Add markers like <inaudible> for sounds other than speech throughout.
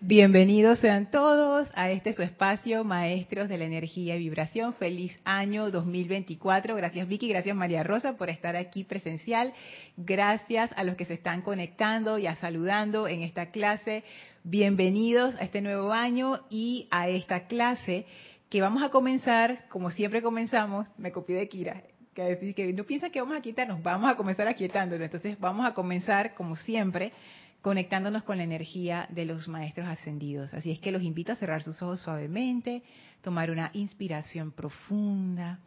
Bienvenidos sean todos a este su espacio, Maestros de la Energía y Vibración. Feliz año 2024. Gracias Vicky, gracias María Rosa por estar aquí presencial. Gracias a los que se están conectando y a saludando en esta clase. Bienvenidos a este nuevo año y a esta clase que vamos a comenzar, como siempre comenzamos, me copié de Kira, que que no piensa que vamos a quitarnos, vamos a comenzar aquietándolo. Entonces vamos a comenzar, como siempre, conectándonos con la energía de los maestros ascendidos. Así es que los invito a cerrar sus ojos suavemente, tomar una inspiración profunda,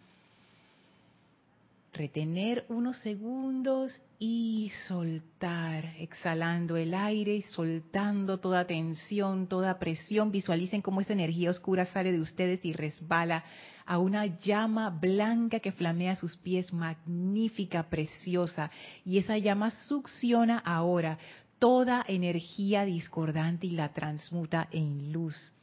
retener unos segundos y soltar, exhalando el aire y soltando toda tensión, toda presión. Visualicen cómo esa energía oscura sale de ustedes y resbala a una llama blanca que flamea sus pies, magnífica, preciosa. Y esa llama succiona ahora toda energía discordante y la transmuta en luz.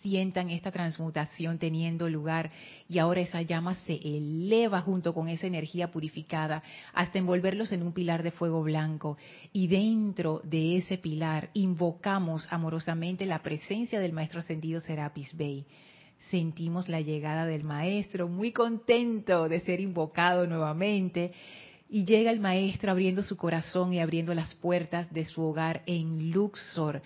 Sientan esta transmutación teniendo lugar y ahora esa llama se eleva junto con esa energía purificada hasta envolverlos en un pilar de fuego blanco. Y dentro de ese pilar invocamos amorosamente la presencia del Maestro Ascendido Serapis Bey sentimos la llegada del maestro, muy contento de ser invocado nuevamente y llega el maestro abriendo su corazón y abriendo las puertas de su hogar en Luxor,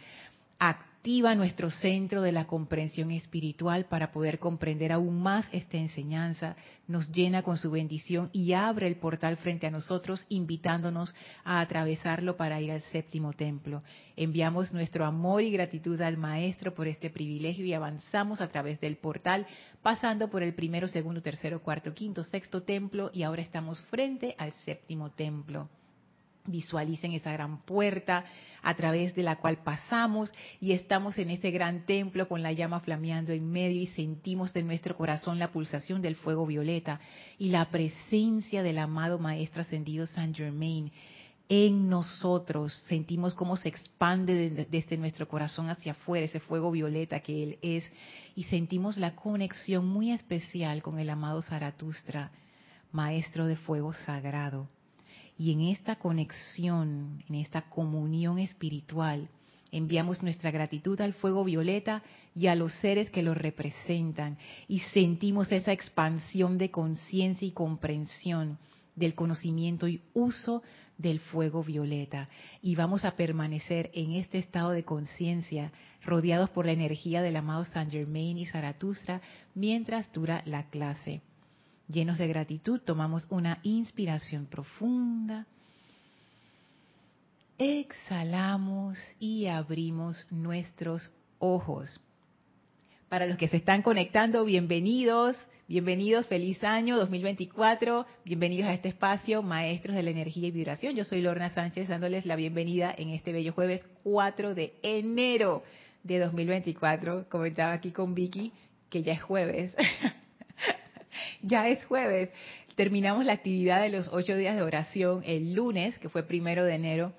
activa nuestro centro de la comprensión espiritual para poder comprender aún más esta enseñanza, nos llena con su bendición y abre el portal frente a nosotros, invitándonos a atravesarlo para ir al séptimo templo. Enviamos nuestro amor y gratitud al Maestro por este privilegio y avanzamos a través del portal, pasando por el primero, segundo, tercero, cuarto, quinto, sexto templo y ahora estamos frente al séptimo templo. Visualicen esa gran puerta a través de la cual pasamos y estamos en ese gran templo con la llama flameando en medio y sentimos en nuestro corazón la pulsación del fuego violeta y la presencia del amado Maestro Ascendido Saint Germain en nosotros. Sentimos cómo se expande desde nuestro corazón hacia afuera ese fuego violeta que Él es y sentimos la conexión muy especial con el amado Zaratustra, Maestro de Fuego Sagrado y en esta conexión, en esta comunión espiritual, enviamos nuestra gratitud al fuego violeta y a los seres que lo representan y sentimos esa expansión de conciencia y comprensión del conocimiento y uso del fuego violeta. Y vamos a permanecer en este estado de conciencia, rodeados por la energía del amado Saint Germain y Zaratustra, mientras dura la clase. Llenos de gratitud, tomamos una inspiración profunda. Exhalamos y abrimos nuestros ojos. Para los que se están conectando, bienvenidos, bienvenidos, feliz año 2024, bienvenidos a este espacio, maestros de la energía y vibración. Yo soy Lorna Sánchez dándoles la bienvenida en este bello jueves 4 de enero de 2024. Comentaba aquí con Vicky que ya es jueves. <laughs> <laughs> ya es jueves. Terminamos la actividad de los ocho días de oración el lunes, que fue primero de enero,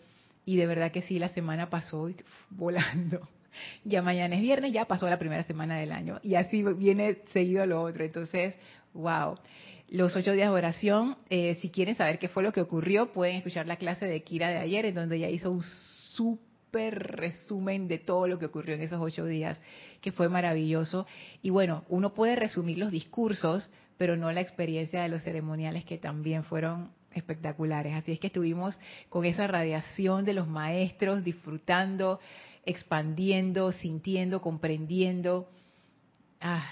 y de verdad que sí, la semana pasó volando. <laughs> Ya mañana es viernes, ya pasó la primera semana del año, y así viene seguido lo otro. Entonces, wow. Los ocho días de oración, eh, si quieren saber qué fue lo que ocurrió, pueden escuchar la clase de Kira de ayer, en donde ella hizo un súper resumen de todo lo que ocurrió en esos ocho días, que fue maravilloso. Y bueno, uno puede resumir los discursos, pero no la experiencia de los ceremoniales que también fueron espectaculares. Así es que estuvimos con esa radiación de los maestros, disfrutando, expandiendo, sintiendo, comprendiendo. Ah,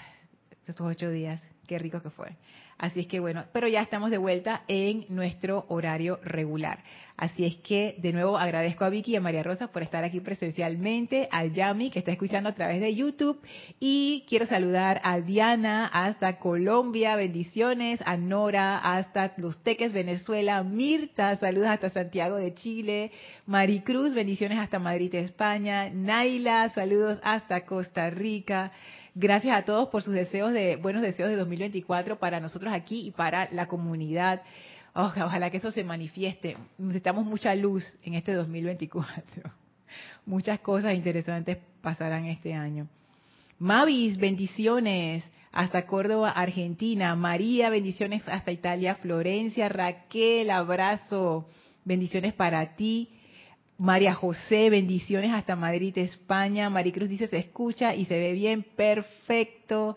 esos ocho días, qué rico que fue. Así es que bueno, pero ya estamos de vuelta en nuestro horario regular. Así es que de nuevo agradezco a Vicky y a María Rosa por estar aquí presencialmente, a Yami que está escuchando a través de YouTube y quiero saludar a Diana hasta Colombia, bendiciones, a Nora hasta Los Teques, Venezuela, Mirta, saludos hasta Santiago de Chile, Maricruz, bendiciones hasta Madrid, España, Naila, saludos hasta Costa Rica. Gracias a todos por sus deseos de buenos deseos de 2024 para nosotros aquí y para la comunidad. Ojalá que eso se manifieste. Necesitamos mucha luz en este 2024. <laughs> Muchas cosas interesantes pasarán este año. Mavis, bendiciones hasta Córdoba, Argentina. María, bendiciones hasta Italia, Florencia. Raquel, abrazo. Bendiciones para ti. María José, bendiciones hasta Madrid, España. Maricruz dice, se escucha y se ve bien, perfecto.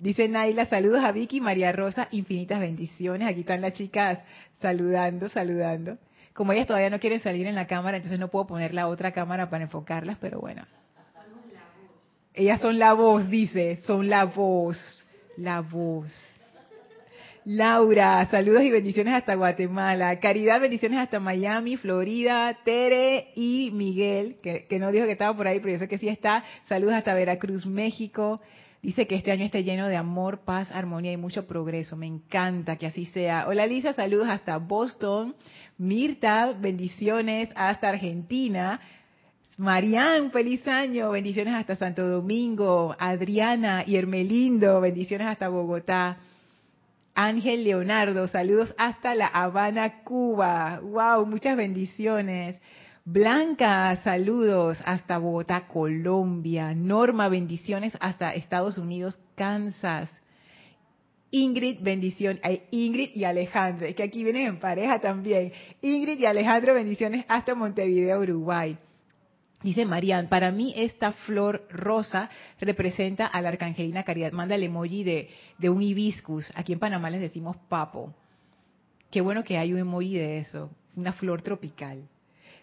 Dice Naila, saludos a Vicky, María Rosa, infinitas bendiciones. Aquí están las chicas saludando, saludando. Como ellas todavía no quieren salir en la cámara, entonces no puedo poner la otra cámara para enfocarlas, pero bueno. Ellas son la voz, dice, son la voz, la voz. Laura, saludos y bendiciones hasta Guatemala. Caridad, bendiciones hasta Miami, Florida. Tere y Miguel, que, que no dijo que estaba por ahí, pero yo sé que sí está. Saludos hasta Veracruz, México. Dice que este año esté lleno de amor, paz, armonía y mucho progreso. Me encanta que así sea. Hola Lisa, saludos hasta Boston. Mirta, bendiciones hasta Argentina. Marian, feliz año, bendiciones hasta Santo Domingo. Adriana y Hermelindo, bendiciones hasta Bogotá. Ángel Leonardo, saludos hasta La Habana, Cuba. Wow, muchas bendiciones. Blanca, saludos hasta Bogotá, Colombia. Norma, bendiciones hasta Estados Unidos, Kansas. Ingrid, bendición. Ingrid y Alejandro, es que aquí vienen en pareja también. Ingrid y Alejandro, bendiciones hasta Montevideo, Uruguay. Dice Marian, para mí esta flor rosa representa a la arcangelina Caridad. Manda el emoji de, de un hibiscus. Aquí en Panamá les decimos papo. Qué bueno que hay un emoji de eso, una flor tropical.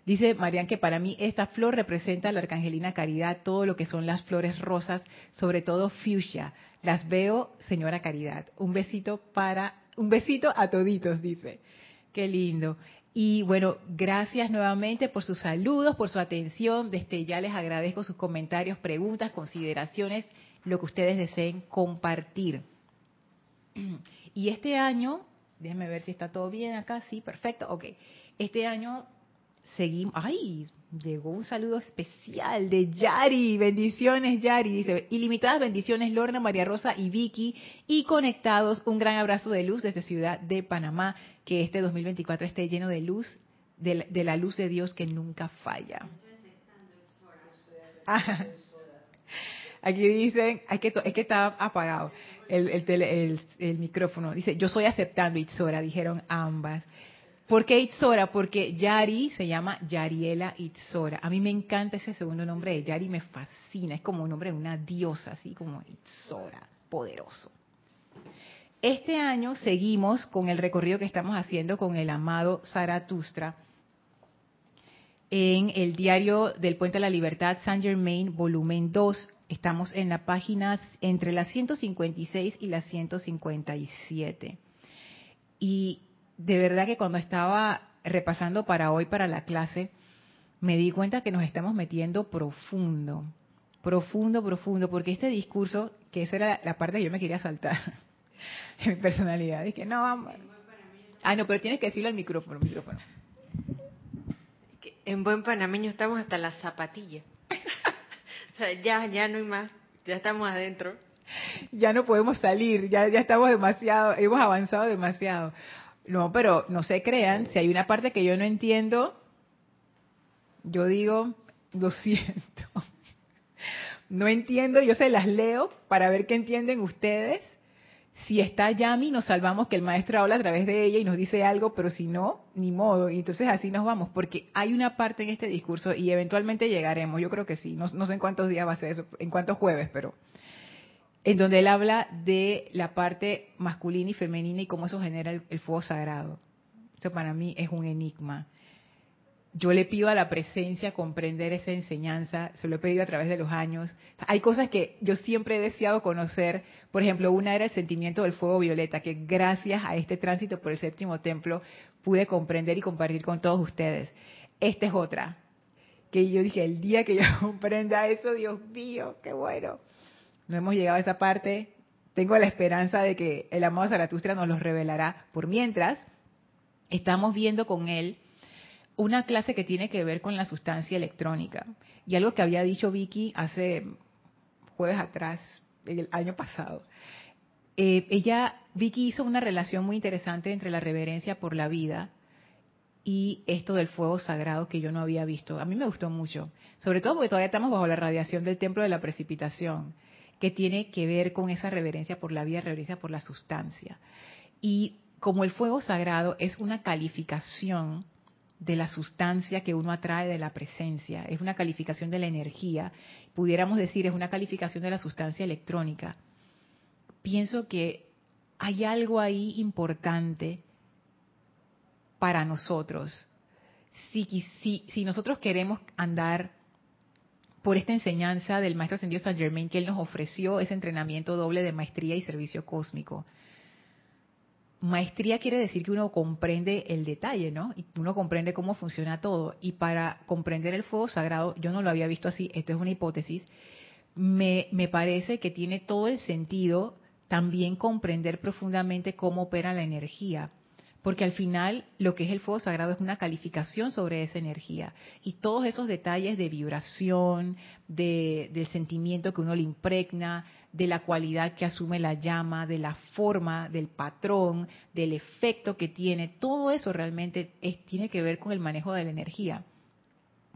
Dice Marian que para mí esta flor representa a la Arcangelina Caridad, todo lo que son las flores rosas, sobre todo fuchsia. Las veo, señora Caridad. Un besito para, un besito a toditos, dice. Qué lindo. Y bueno, gracias nuevamente por sus saludos, por su atención. Desde ya les agradezco sus comentarios, preguntas, consideraciones, lo que ustedes deseen compartir. <clears throat> Y este año, déjenme ver si está todo bien acá, sí, perfecto, ok. Este año seguimos, ay, llegó un saludo especial de Yari, bendiciones Yari, dice, ilimitadas bendiciones Lorna, María Rosa y Vicky, y conectados, un gran abrazo de luz desde Ciudad de Panamá, que este 2024 esté lleno de luz, de, la luz de Dios que nunca falla. <laughs> aquí dicen, es que, es apagado el, el, el, micrófono, dice, yo soy aceptando Itzora, dijeron ambas. ¿Por qué Itzora? Porque Yari se llama Yariela Itzora. A mí me encanta ese segundo nombre de Yari, me fascina. Es como un nombre de una diosa, así como Itzora, poderoso. Este año seguimos con el recorrido que estamos haciendo con el amado Zaratustra en el diario del Puente de la Libertad, Saint Germain, volumen 2. Estamos en la página entre las 156 y las 157. Y de verdad que cuando estaba repasando para hoy, para la clase, me di cuenta que nos estamos metiendo profundo, profundo, profundo, porque este discurso, que esa era la parte que yo me quería saltar <laughs> de mi personalidad, es que no, vamos. Ah, no, pero tienes que decirlo al micrófono, micrófono. En buen panameño estamos hasta las zapatillas. <laughs> o sea, ya, ya no hay más, ya estamos adentro. Ya no podemos salir, ya, ya estamos demasiado, hemos avanzado demasiado. No, pero no se crean, si hay una parte que yo no entiendo, yo digo, lo siento. <laughs> No entiendo, yo se las leo para ver qué entienden ustedes. Si está Yami, nos salvamos que el maestro habla a través de ella y nos dice algo, pero si no, ni modo. Y entonces así nos vamos, porque hay una parte en este discurso y eventualmente llegaremos, yo creo que sí, no, no sé en cuántos días va a ser eso, en cuántos jueves, pero en donde él habla de la parte masculina y femenina y cómo eso genera el, fuego sagrado. Eso para mí es un enigma. Yo le pido a la presencia comprender esa enseñanza, se lo he pedido a través de los años. Hay cosas que yo siempre he deseado conocer, por ejemplo, una era el sentimiento del fuego violeta, que gracias a este tránsito por el séptimo templo pude comprender y compartir con todos ustedes. Esta es otra, que yo dije, el día que yo <laughs> comprenda eso, Dios mío, qué bueno no hemos llegado a esa parte. Tengo la esperanza de que el amado Zaratustra nos los revelará. Por mientras, estamos viendo con él una clase que tiene que ver con la sustancia electrónica. Y algo que había dicho Vicky hace jueves atrás, el año pasado. Eh, ella, Vicky hizo una relación muy interesante entre la reverencia por la vida y esto del fuego sagrado que yo no había visto. A mí me gustó mucho, sobre todo porque todavía estamos bajo la radiación del templo de la precipitación que tiene que ver con esa reverencia por la vida, reverencia por la sustancia. Y como el fuego sagrado es una calificación de la sustancia que uno atrae de la presencia, es una calificación de la energía, pudiéramos decir es una calificación de la sustancia electrónica. Pienso que hay algo ahí importante para nosotros. Si, si, si nosotros queremos andar por esta enseñanza del Maestro Ascendido San Germain, que él nos ofreció ese entrenamiento doble de maestría y servicio cósmico, maestría quiere decir que uno comprende el detalle, ¿no? Y uno comprende cómo funciona todo. Y para comprender el fuego sagrado, yo no lo había visto así, esto es una hipótesis, me, me parece que tiene todo el sentido también comprender profundamente cómo opera la energía porque al final lo que es el fuego sagrado es una calificación sobre esa energía. Y todos esos detalles de vibración, de, del sentimiento que uno le impregna, de la cualidad que asume la llama, de la forma, del patrón, del efecto que tiene, todo eso realmente tiene que ver con el manejo de la energía,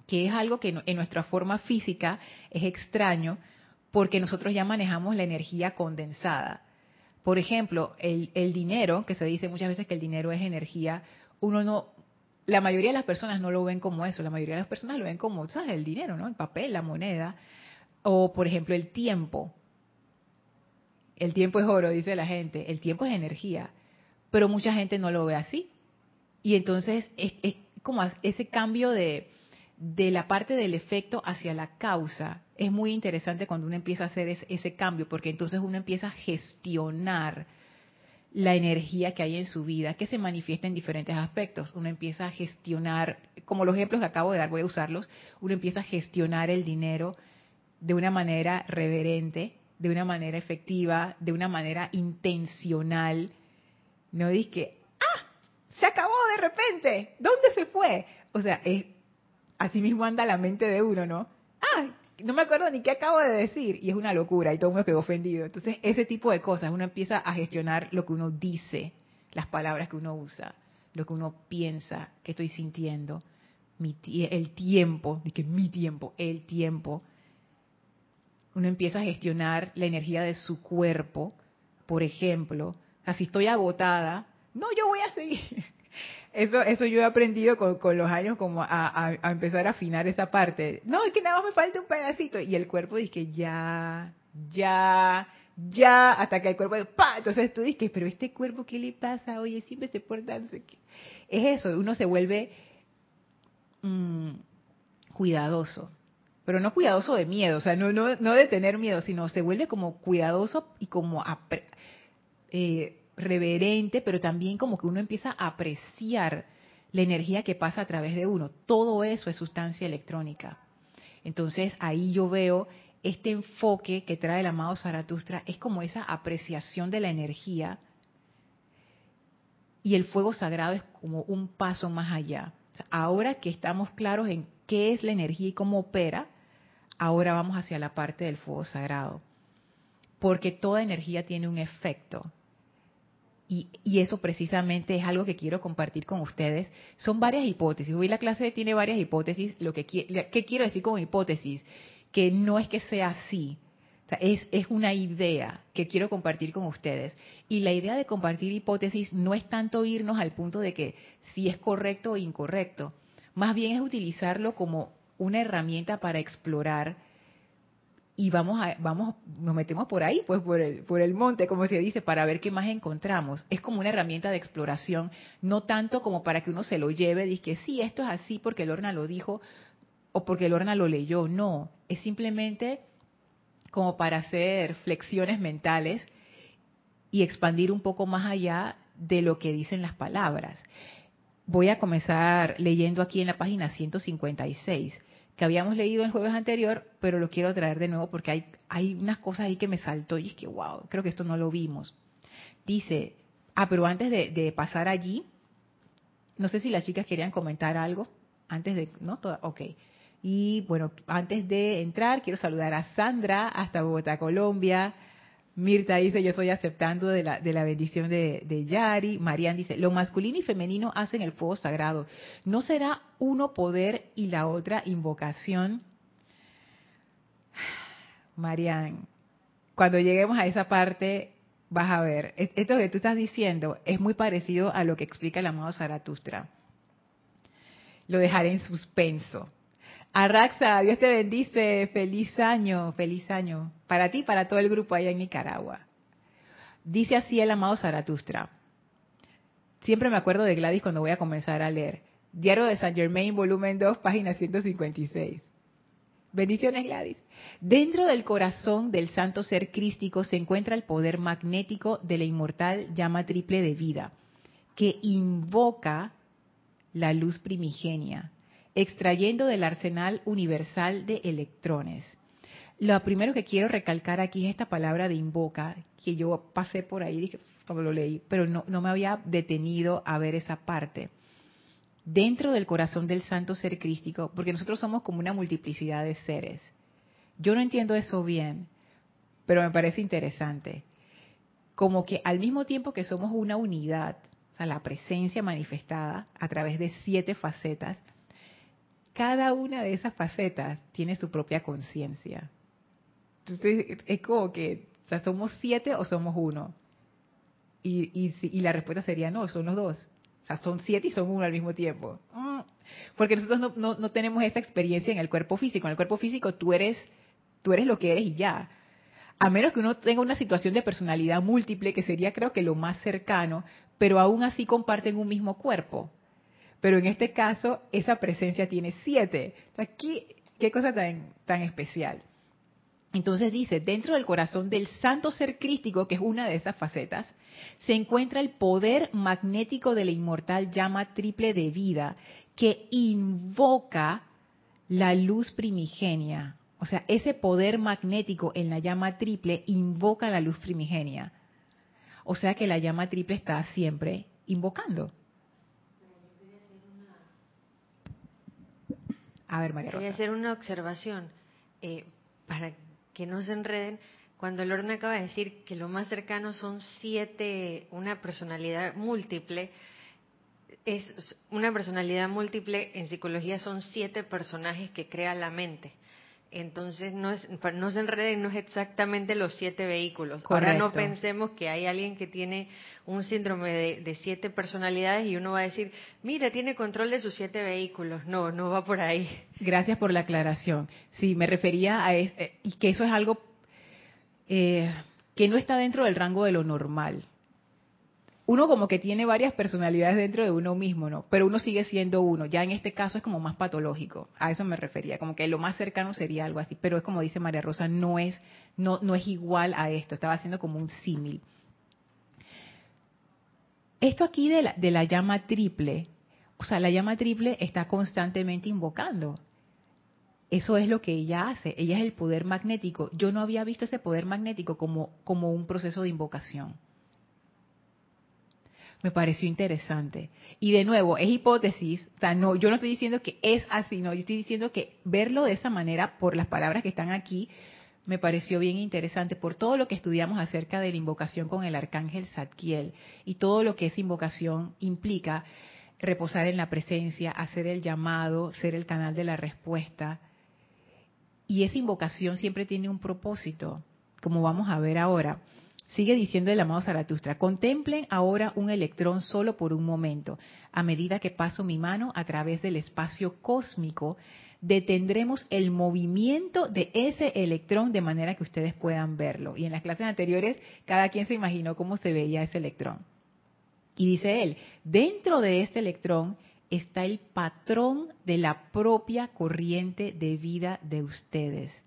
que es algo que en nuestra forma física es extraño porque nosotros ya manejamos la energía condensada por ejemplo, el, dinero, que se dice muchas veces que el dinero es energía, uno no, la mayoría de las personas no lo ven como eso, la mayoría de las personas lo ven como, ¿sabes? El dinero, ¿no? El papel, la moneda. O, por ejemplo, el tiempo. El tiempo es oro, dice la gente. El tiempo es energía. Pero mucha gente no lo ve así. Y entonces es, es como ese cambio de, de la parte del efecto hacia la causa es muy interesante cuando uno empieza a hacer ese, cambio, porque entonces uno empieza a gestionar la energía que hay en su vida, que se manifiesta en diferentes aspectos. Uno empieza a gestionar, como los ejemplos que acabo de dar, voy a usarlos, uno empieza a gestionar el dinero de una manera reverente, de una manera efectiva, de una manera intencional. No dice que, ah, se acabó de repente, ¿dónde se fue? O sea, es, así mismo anda la mente de uno, ¿no? Ah, no me acuerdo ni qué acabo de decir y es una locura y todo el mundo quedó ofendido. Entonces, ese tipo de cosas, uno empieza a gestionar lo que uno dice, las palabras que uno usa, lo que uno piensa, que estoy sintiendo, el tiempo, que mi tiempo, el tiempo. Uno empieza a gestionar la energía de su cuerpo, por ejemplo, así estoy agotada, no, yo voy a seguir. Eso, eso yo he aprendido con, los años como a, empezar a afinar esa parte. No, es que nada más me falta un pedacito. Y el cuerpo dice ya, ya, ya, hasta que el cuerpo, ¡pa! Entonces tú dices, pero este cuerpo, ¿qué le pasa? Oye, siempre se porta, Es eso, uno se vuelve mm, cuidadoso. Pero no cuidadoso de miedo, o sea, no, no, no de tener miedo, sino se vuelve como cuidadoso y como eh, reverente, pero también como que uno empieza a apreciar la energía que pasa a través de uno. Todo eso es sustancia electrónica. Entonces ahí yo veo este enfoque que trae el amado Zaratustra, es como esa apreciación de la energía y el fuego sagrado es como un paso más allá. ahora que estamos claros en qué es la energía y cómo opera, ahora vamos hacia la parte del fuego sagrado. Porque toda energía tiene un efecto. Y, eso precisamente es algo que quiero compartir con ustedes. Son varias hipótesis. Hoy la clase tiene varias hipótesis. Lo que, ¿Qué quiero decir con hipótesis? Que no es que sea así. es, es una idea que quiero compartir con ustedes. Y la idea de compartir hipótesis no es tanto irnos al punto de que si es correcto o incorrecto. Más bien es utilizarlo como una herramienta para explorar y vamos a, vamos, nos metemos por ahí, pues por el, por el monte, como se dice, para ver qué más encontramos. Es como una herramienta de exploración, no tanto como para que uno se lo lleve, y que sí, esto es así porque Lorna lo dijo o porque Lorna lo leyó. No, es simplemente como para hacer flexiones mentales y expandir un poco más allá de lo que dicen las palabras. Voy a comenzar leyendo aquí en la página 156 que habíamos leído el jueves anterior, pero lo quiero traer de nuevo porque hay, hay unas cosas ahí que me saltó y es que, wow, creo que esto no lo vimos. Dice, ah, pero antes de, pasar allí, no sé si las chicas querían comentar algo, antes de, ¿no? ok. Y bueno, antes de entrar, quiero saludar a Sandra hasta Bogotá, Colombia, Mirta dice, yo estoy aceptando de la, de la bendición de, Yari. Marian dice, lo masculino y femenino hacen el fuego sagrado. ¿No será uno poder y la otra invocación? <sighs> Marian, cuando lleguemos a esa parte, vas a ver, e, esto que tú estás diciendo es muy parecido a lo que explica el amado Zaratustra. lo dejaré en suspenso. Arraxa, Dios te bendice, feliz año, feliz año, para ti para todo el grupo allá en Nicaragua. Dice así el amado Zaratustra. Siempre me acuerdo de Gladys cuando voy a comenzar a leer. Diario de San Germain, volumen 2, página 156. Bendiciones, Gladys. Dentro del corazón del santo ser crístico se encuentra el poder magnético de la inmortal llama triple de vida, que invoca la luz primigenia, extrayendo del arsenal universal de electrones. Lo primero que quiero recalcar aquí es esta palabra de invoca, que yo pasé por ahí cuando lo leí, pero no, no me había detenido a ver esa parte dentro del corazón del santo ser crístico, porque nosotros somos como una multiplicidad de seres. Yo no entiendo eso bien, pero me parece interesante. Como que al mismo tiempo que somos una unidad, o sea, la presencia manifestada a través de siete facetas, cada una de esas facetas tiene su propia conciencia. Entonces, es como que, o sea, ¿somos siete o somos uno? Y, la respuesta sería no, son los dos son siete y son uno al mismo tiempo. Mm. Porque nosotros no, no, tenemos esa experiencia en el cuerpo físico. En el cuerpo físico tú eres, tú eres lo que eres y ya. A menos que uno tenga una situación de personalidad múltiple, que sería creo que lo más cercano, pero aún así comparten un mismo cuerpo. Pero en este caso, esa presencia tiene siete. Aquí, qué cosa tan, tan especial. Entonces dice, dentro del corazón del santo ser crístico, que es una de esas facetas, se encuentra el poder magnético de la inmortal llama triple de vida que invoca la luz primigenia. O sea, ese poder magnético en la llama triple invoca la luz primigenia. O sea que la llama triple está siempre invocando. A ver, María Quería hacer una observación eh, para que no se enreden. Cuando Lorna acaba de decir que lo más cercano son siete, una personalidad múltiple, es una personalidad múltiple en psicología son siete personajes que crea la mente. Entonces no es, no se enreden, no es exactamente los siete vehículos. Ahora no pensemos que hay alguien que tiene un síndrome de, siete personalidades y uno va a decir, mira, tiene control de sus siete vehículos. No, no va por ahí. Gracias por la aclaración. Sí, me refería a este, y que eso es algo eh, que no está dentro del rango de lo normal uno como que tiene varias personalidades dentro de uno mismo, ¿no? Pero uno sigue siendo uno. Ya en este caso es como más patológico. A eso me refería, como que lo más cercano sería algo así. Pero es como dice María Rosa, no es, no, no es igual a esto. Estaba haciendo como un símil. Esto aquí de la, de la llama triple, o sea, la llama triple está constantemente invocando. Eso es lo que ella hace. Ella es el poder magnético. Yo no había visto ese poder magnético como, como un proceso de invocación me pareció interesante. Y de nuevo, es hipótesis, o sea, no, yo no estoy diciendo que es así, no, yo estoy diciendo que verlo de esa manera, por las palabras que están aquí, me pareció bien interesante por todo lo que estudiamos acerca de la invocación con el arcángel Zadkiel y todo lo que esa invocación implica, reposar en la presencia, hacer el llamado, ser el canal de la respuesta. Y esa invocación siempre tiene un propósito, como vamos a ver ahora. Sigue diciendo el amado Zaratustra, contemplen ahora un electrón solo por un momento. A medida que paso mi mano a través del espacio cósmico, detendremos el movimiento de ese electrón de manera que ustedes puedan verlo. Y en las clases anteriores, cada quien se imaginó cómo se veía ese electrón. Y dice él, dentro de este electrón está el patrón de la propia corriente de vida de ustedes.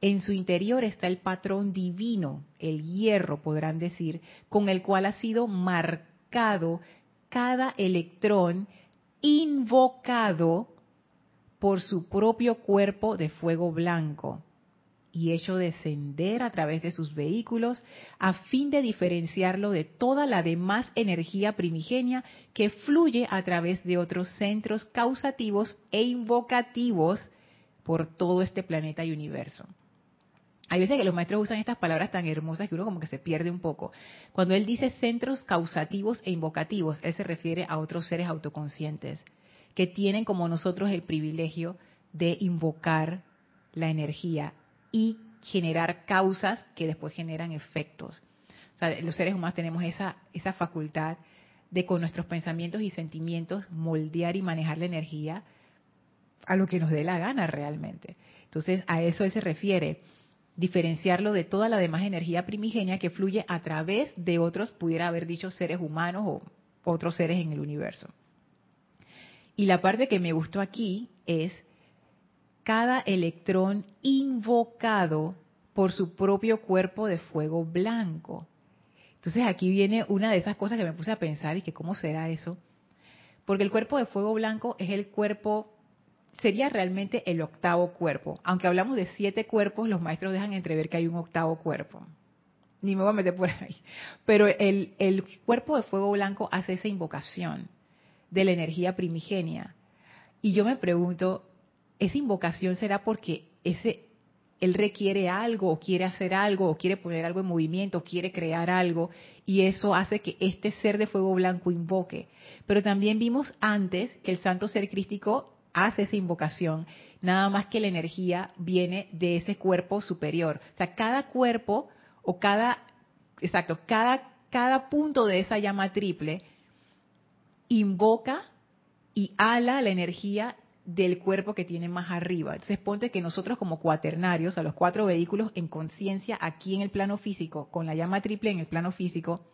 En su interior está el patrón divino, el hierro, podrán decir, con el cual ha sido marcado cada electrón invocado por su propio cuerpo de fuego blanco y hecho descender a través de sus vehículos a fin de diferenciarlo de toda la demás energía primigenia que fluye a través de otros centros causativos e invocativos por todo este planeta y universo. Hay veces que los maestros usan estas palabras tan hermosas que uno como que se pierde un poco. Cuando él dice centros causativos e invocativos, él se refiere a otros seres autoconscientes que tienen como nosotros el privilegio de invocar la energía y generar causas que después generan efectos. O sea, los seres humanos tenemos esa, esa facultad de con nuestros pensamientos y sentimientos moldear y manejar la energía a lo que nos dé la gana realmente. Entonces, a eso él se refiere, diferenciarlo de toda la demás energía primigenia que fluye a través de otros, pudiera haber dicho seres humanos o otros seres en el universo. Y la parte que me gustó aquí es cada electrón invocado por su propio cuerpo de fuego blanco. Entonces aquí viene una de esas cosas que me puse a pensar y que cómo será eso. Porque el cuerpo de fuego blanco es el cuerpo sería realmente el octavo cuerpo. Aunque hablamos de siete cuerpos, los maestros dejan entrever que hay un octavo cuerpo. Ni me voy a meter por ahí. Pero el, cuerpo de fuego blanco hace esa invocación de la energía primigenia. Y yo me pregunto, ¿esa invocación será porque ese él requiere algo o quiere hacer algo o quiere poner algo en movimiento, o quiere crear algo y eso hace que este ser de fuego blanco invoque. Pero también vimos antes que el santo ser crístico hace esa invocación, nada más que la energía viene de ese cuerpo superior. O sea, cada cuerpo o cada, exacto, cada, cada punto de esa llama triple invoca y ala la energía del cuerpo que tiene más arriba. Entonces ponte que nosotros como cuaternarios, a los cuatro vehículos en conciencia aquí en el plano físico, con la llama triple en el plano físico,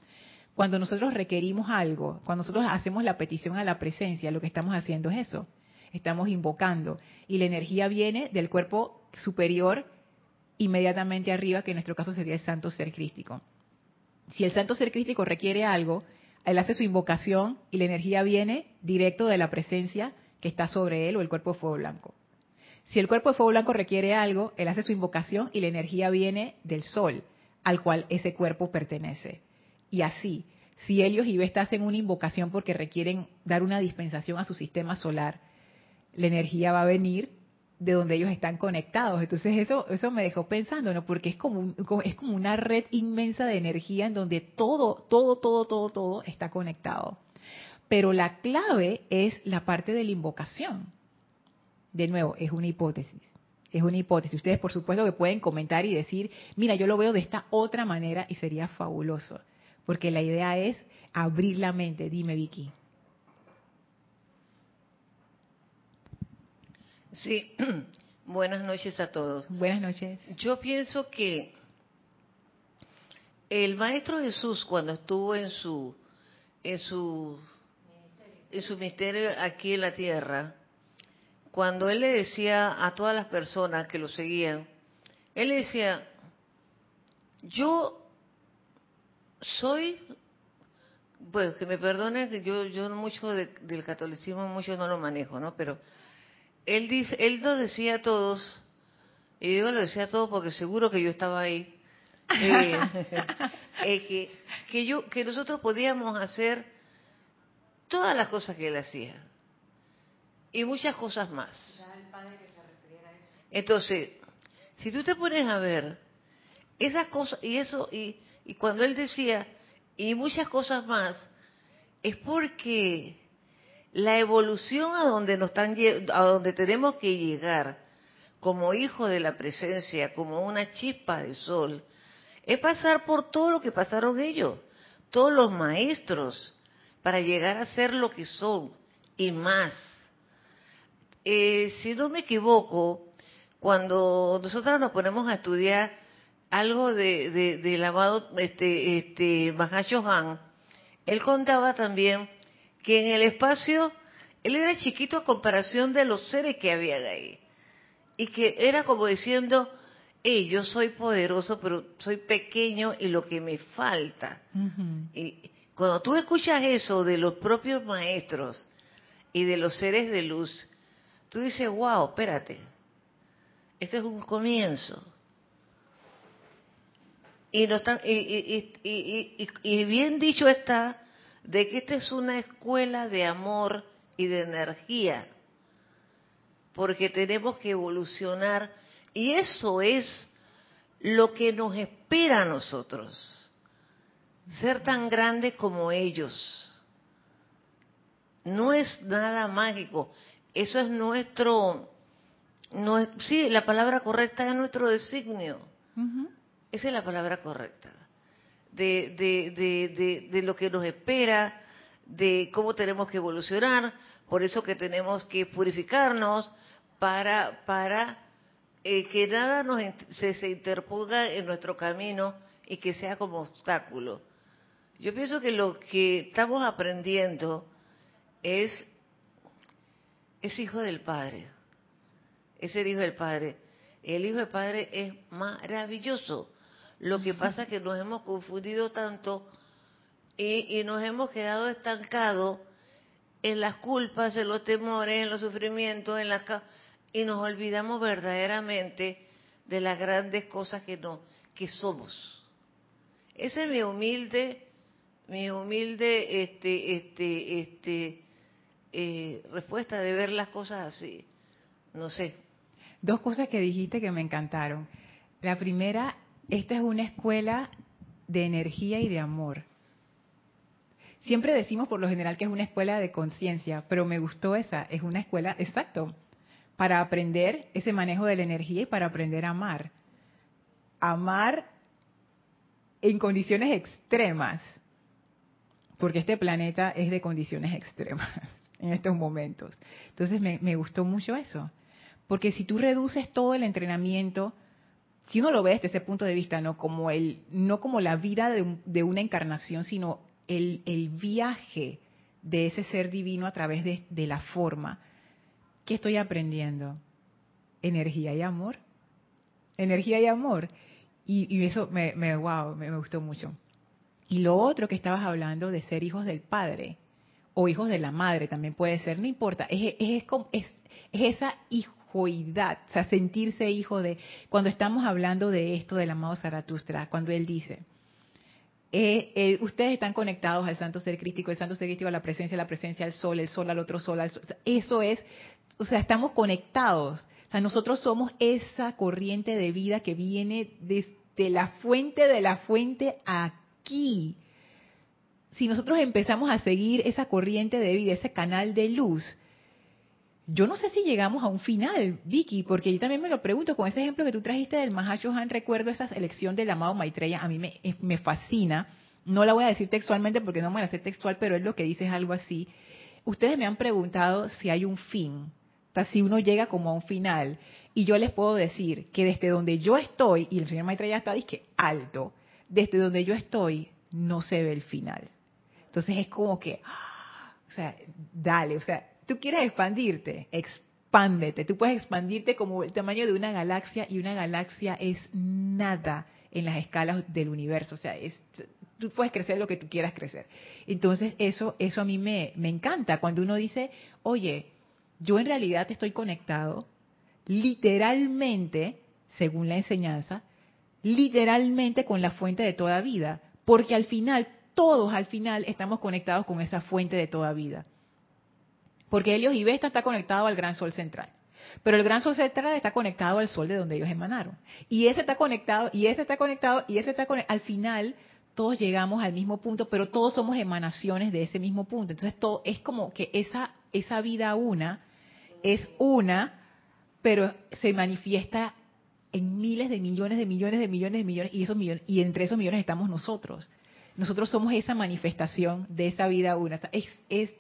cuando nosotros requerimos algo, cuando nosotros hacemos la petición a la presencia, lo que estamos haciendo es eso estamos invocando. Y la energía viene del cuerpo superior inmediatamente arriba, que en nuestro caso sería el santo ser crístico. Si el santo ser crístico requiere algo, él hace su invocación y la energía viene directo de la presencia que está sobre él o el cuerpo de fuego blanco. Si el cuerpo de fuego blanco requiere algo, él hace su invocación y la energía viene del sol, al cual ese cuerpo pertenece. Y así, si ellos y Vesta hacen una invocación porque requieren dar una dispensación a su sistema solar, la energía va a venir de donde ellos están conectados. Entonces eso eso me dejó pensando, ¿no? Porque es como es como una red inmensa de energía en donde todo todo todo todo todo está conectado. Pero la clave es la parte de la invocación. De nuevo, es una hipótesis. Es una hipótesis. Ustedes, por supuesto, que pueden comentar y decir, mira, yo lo veo de esta otra manera y sería fabuloso. Porque la idea es abrir la mente. Dime, Vicky. Sí, <clears throat> buenas noches a todos. Buenas noches. Yo pienso que el Maestro Jesús cuando estuvo en su en su en su misterio aquí en la tierra, cuando él le decía a todas las personas que lo seguían, él le decía, yo soy, pues que me perdone, que yo, yo mucho del catolicismo, mucho no lo manejo, ¿no? Pero él dice, él lo decía a todos, y digo lo decía a todos porque seguro que yo estaba ahí, eh, <laughs> eh, que, que, yo, que nosotros podíamos hacer todas las cosas que él hacía y muchas cosas más. Entonces, si tú te pones a ver esas cosas y eso y, y cuando él decía y muchas cosas más es porque la evolución a donde nos están a donde tenemos que llegar como hijo de la presencia, como una chispa de sol, es pasar por todo lo que pasaron ellos, todos los maestros, para llegar a ser lo que son y más. Eh, si no me equivoco, cuando nosotros nos ponemos a estudiar algo de, del amado este, este, Mahashohan, él contaba también que en el espacio él era chiquito a comparación de los seres que había ahí. Y que era como diciendo, hey, yo soy poderoso, pero soy pequeño y lo que me falta. Y cuando tú escuchas eso de los propios maestros y de los seres de luz, tú dices, wow, espérate, este es un comienzo. Y, no están, y bien dicho está de que esta es una escuela de amor y de energía, porque tenemos que evolucionar y eso es lo que nos espera a nosotros, ser tan grandes como ellos. No es nada mágico, eso es nuestro, no, sí, la palabra correcta es nuestro designio. Esa es la palabra correcta de, de, de, lo que nos espera, de cómo tenemos que evolucionar, por eso que tenemos que purificarnos, para, para eh, que nada nos se, se interponga en nuestro camino y que sea como obstáculo. Yo pienso que lo que estamos aprendiendo es, es hijo del Padre, es el hijo del Padre. El hijo del Padre es maravilloso. Lo que pasa es que nos hemos confundido tanto y, y nos hemos quedado estancados en las culpas, en los temores, en los sufrimientos, en las y nos olvidamos verdaderamente de las grandes cosas que no que somos. Esa es mi humilde mi humilde este este este eh, respuesta de ver las cosas así. No sé. Dos cosas que dijiste que me encantaron. La primera, esta es una escuela de energía y de amor. Siempre decimos por lo general que es una escuela de conciencia, pero me gustó esa, es una escuela, exacto, para aprender ese manejo de la energía y para aprender a amar. Amar en condiciones extremas, porque este planeta es de condiciones extremas <laughs> en estos momentos. Entonces me, me gustó mucho eso, porque si tú reduces todo el entrenamiento, si uno lo ve desde ese punto de vista, no como el, no como la vida de, una encarnación, sino el, viaje de ese ser divino a través de, la forma, ¿qué estoy aprendiendo? Energía y amor. Energía y amor. Y, eso me, wow, me, gustó mucho. Y lo otro que estabas hablando de ser hijos del Padre o hijos de la Madre también puede ser, no importa, es, es, es, es esa o sea, sentirse hijo de, cuando estamos hablando de esto del amado Zaratustra, cuando él dice, eh, eh, ustedes están conectados al santo ser crístico, el santo ser crístico a la presencia, la presencia al sol, el sol al otro sol, eso es, o sea, estamos conectados. O sea, nosotros somos esa corriente de vida que viene desde la fuente de la fuente aquí. Si nosotros empezamos a seguir esa corriente de vida, ese canal de luz, yo no sé si llegamos a un final, Vicky, porque yo también me lo pregunto, con ese ejemplo que tú trajiste del Mahashohan, recuerdo esa elección del amado Maitreya, a mí me, fascina, no la voy a decir textualmente porque no me la sé textual, pero es lo que dice algo así. Ustedes me han preguntado si hay un fin, si uno llega como a un final, y yo les puedo decir que desde donde yo estoy, y el señor Maitreya está, dice alto, desde donde yo estoy, no se ve el final. Entonces es como que, ¡ah! o sea, dale, o sea, tú quieres expandirte, expándete. Tú puedes expandirte como el tamaño de una galaxia y una galaxia es nada en las escalas del universo. O sea, es, tú puedes crecer lo que tú quieras crecer. Entonces, eso, eso a mí me, me encanta cuando uno dice, oye, yo en realidad estoy conectado literalmente, según la enseñanza, literalmente con la fuente de toda vida. Porque al final, todos al final estamos conectados con esa fuente de toda vida. Porque Helios y Vesta está conectado al gran sol central. Pero el gran sol central está conectado al sol de donde ellos emanaron. Y ese está conectado, y ese está conectado, y ese está conectado. Al final, todos llegamos al mismo punto, pero todos somos emanaciones de ese mismo punto. Entonces, todo es como que esa, esa vida una es una, pero se manifiesta en miles de millones de millones de millones de millones, y, esos millones, y entre esos millones estamos nosotros. Nosotros somos esa manifestación de esa vida una. Es, es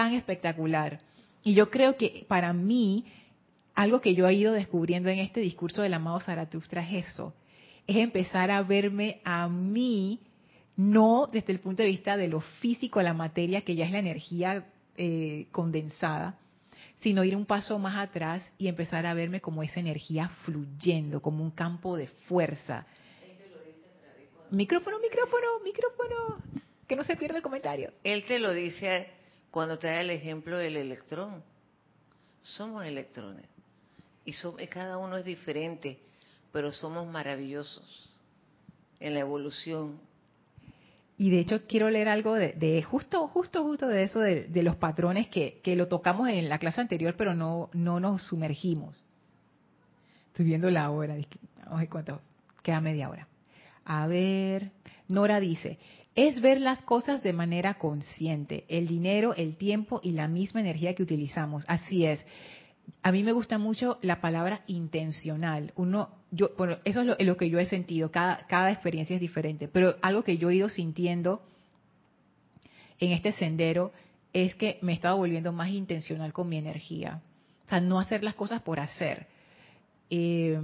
tan espectacular. Y yo creo que para mí, algo que yo he ido descubriendo en este discurso del amado Zaratustra es eso, es empezar a verme a mí, no desde el punto de vista de lo físico, la materia, que ya es la energía eh, condensada, sino ir un paso más atrás y empezar a verme como esa energía fluyendo, como un campo de fuerza. Micrófono, micrófono, micrófono, que no se pierda el comentario. Él te lo dice cuando te da el ejemplo del electrón. Somos electrones. Y cada uno es diferente, pero somos maravillosos en la evolución. Y de hecho quiero leer algo de, justo, justo, justo de eso, de, los patrones que, lo tocamos en la clase anterior, pero no, no nos sumergimos. Estoy viendo la hora, ver cuánto, queda media hora. A ver, Nora dice, es ver las cosas de manera consciente, el dinero, el tiempo y la misma energía que utilizamos. Así es. A mí me gusta mucho la palabra intencional. Uno, yo, bueno, eso es lo, que yo he sentido. Cada, cada experiencia es diferente, pero algo que yo he ido sintiendo en este sendero es que me he estado volviendo más intencional con mi energía. sea, no hacer las cosas por hacer. Eh,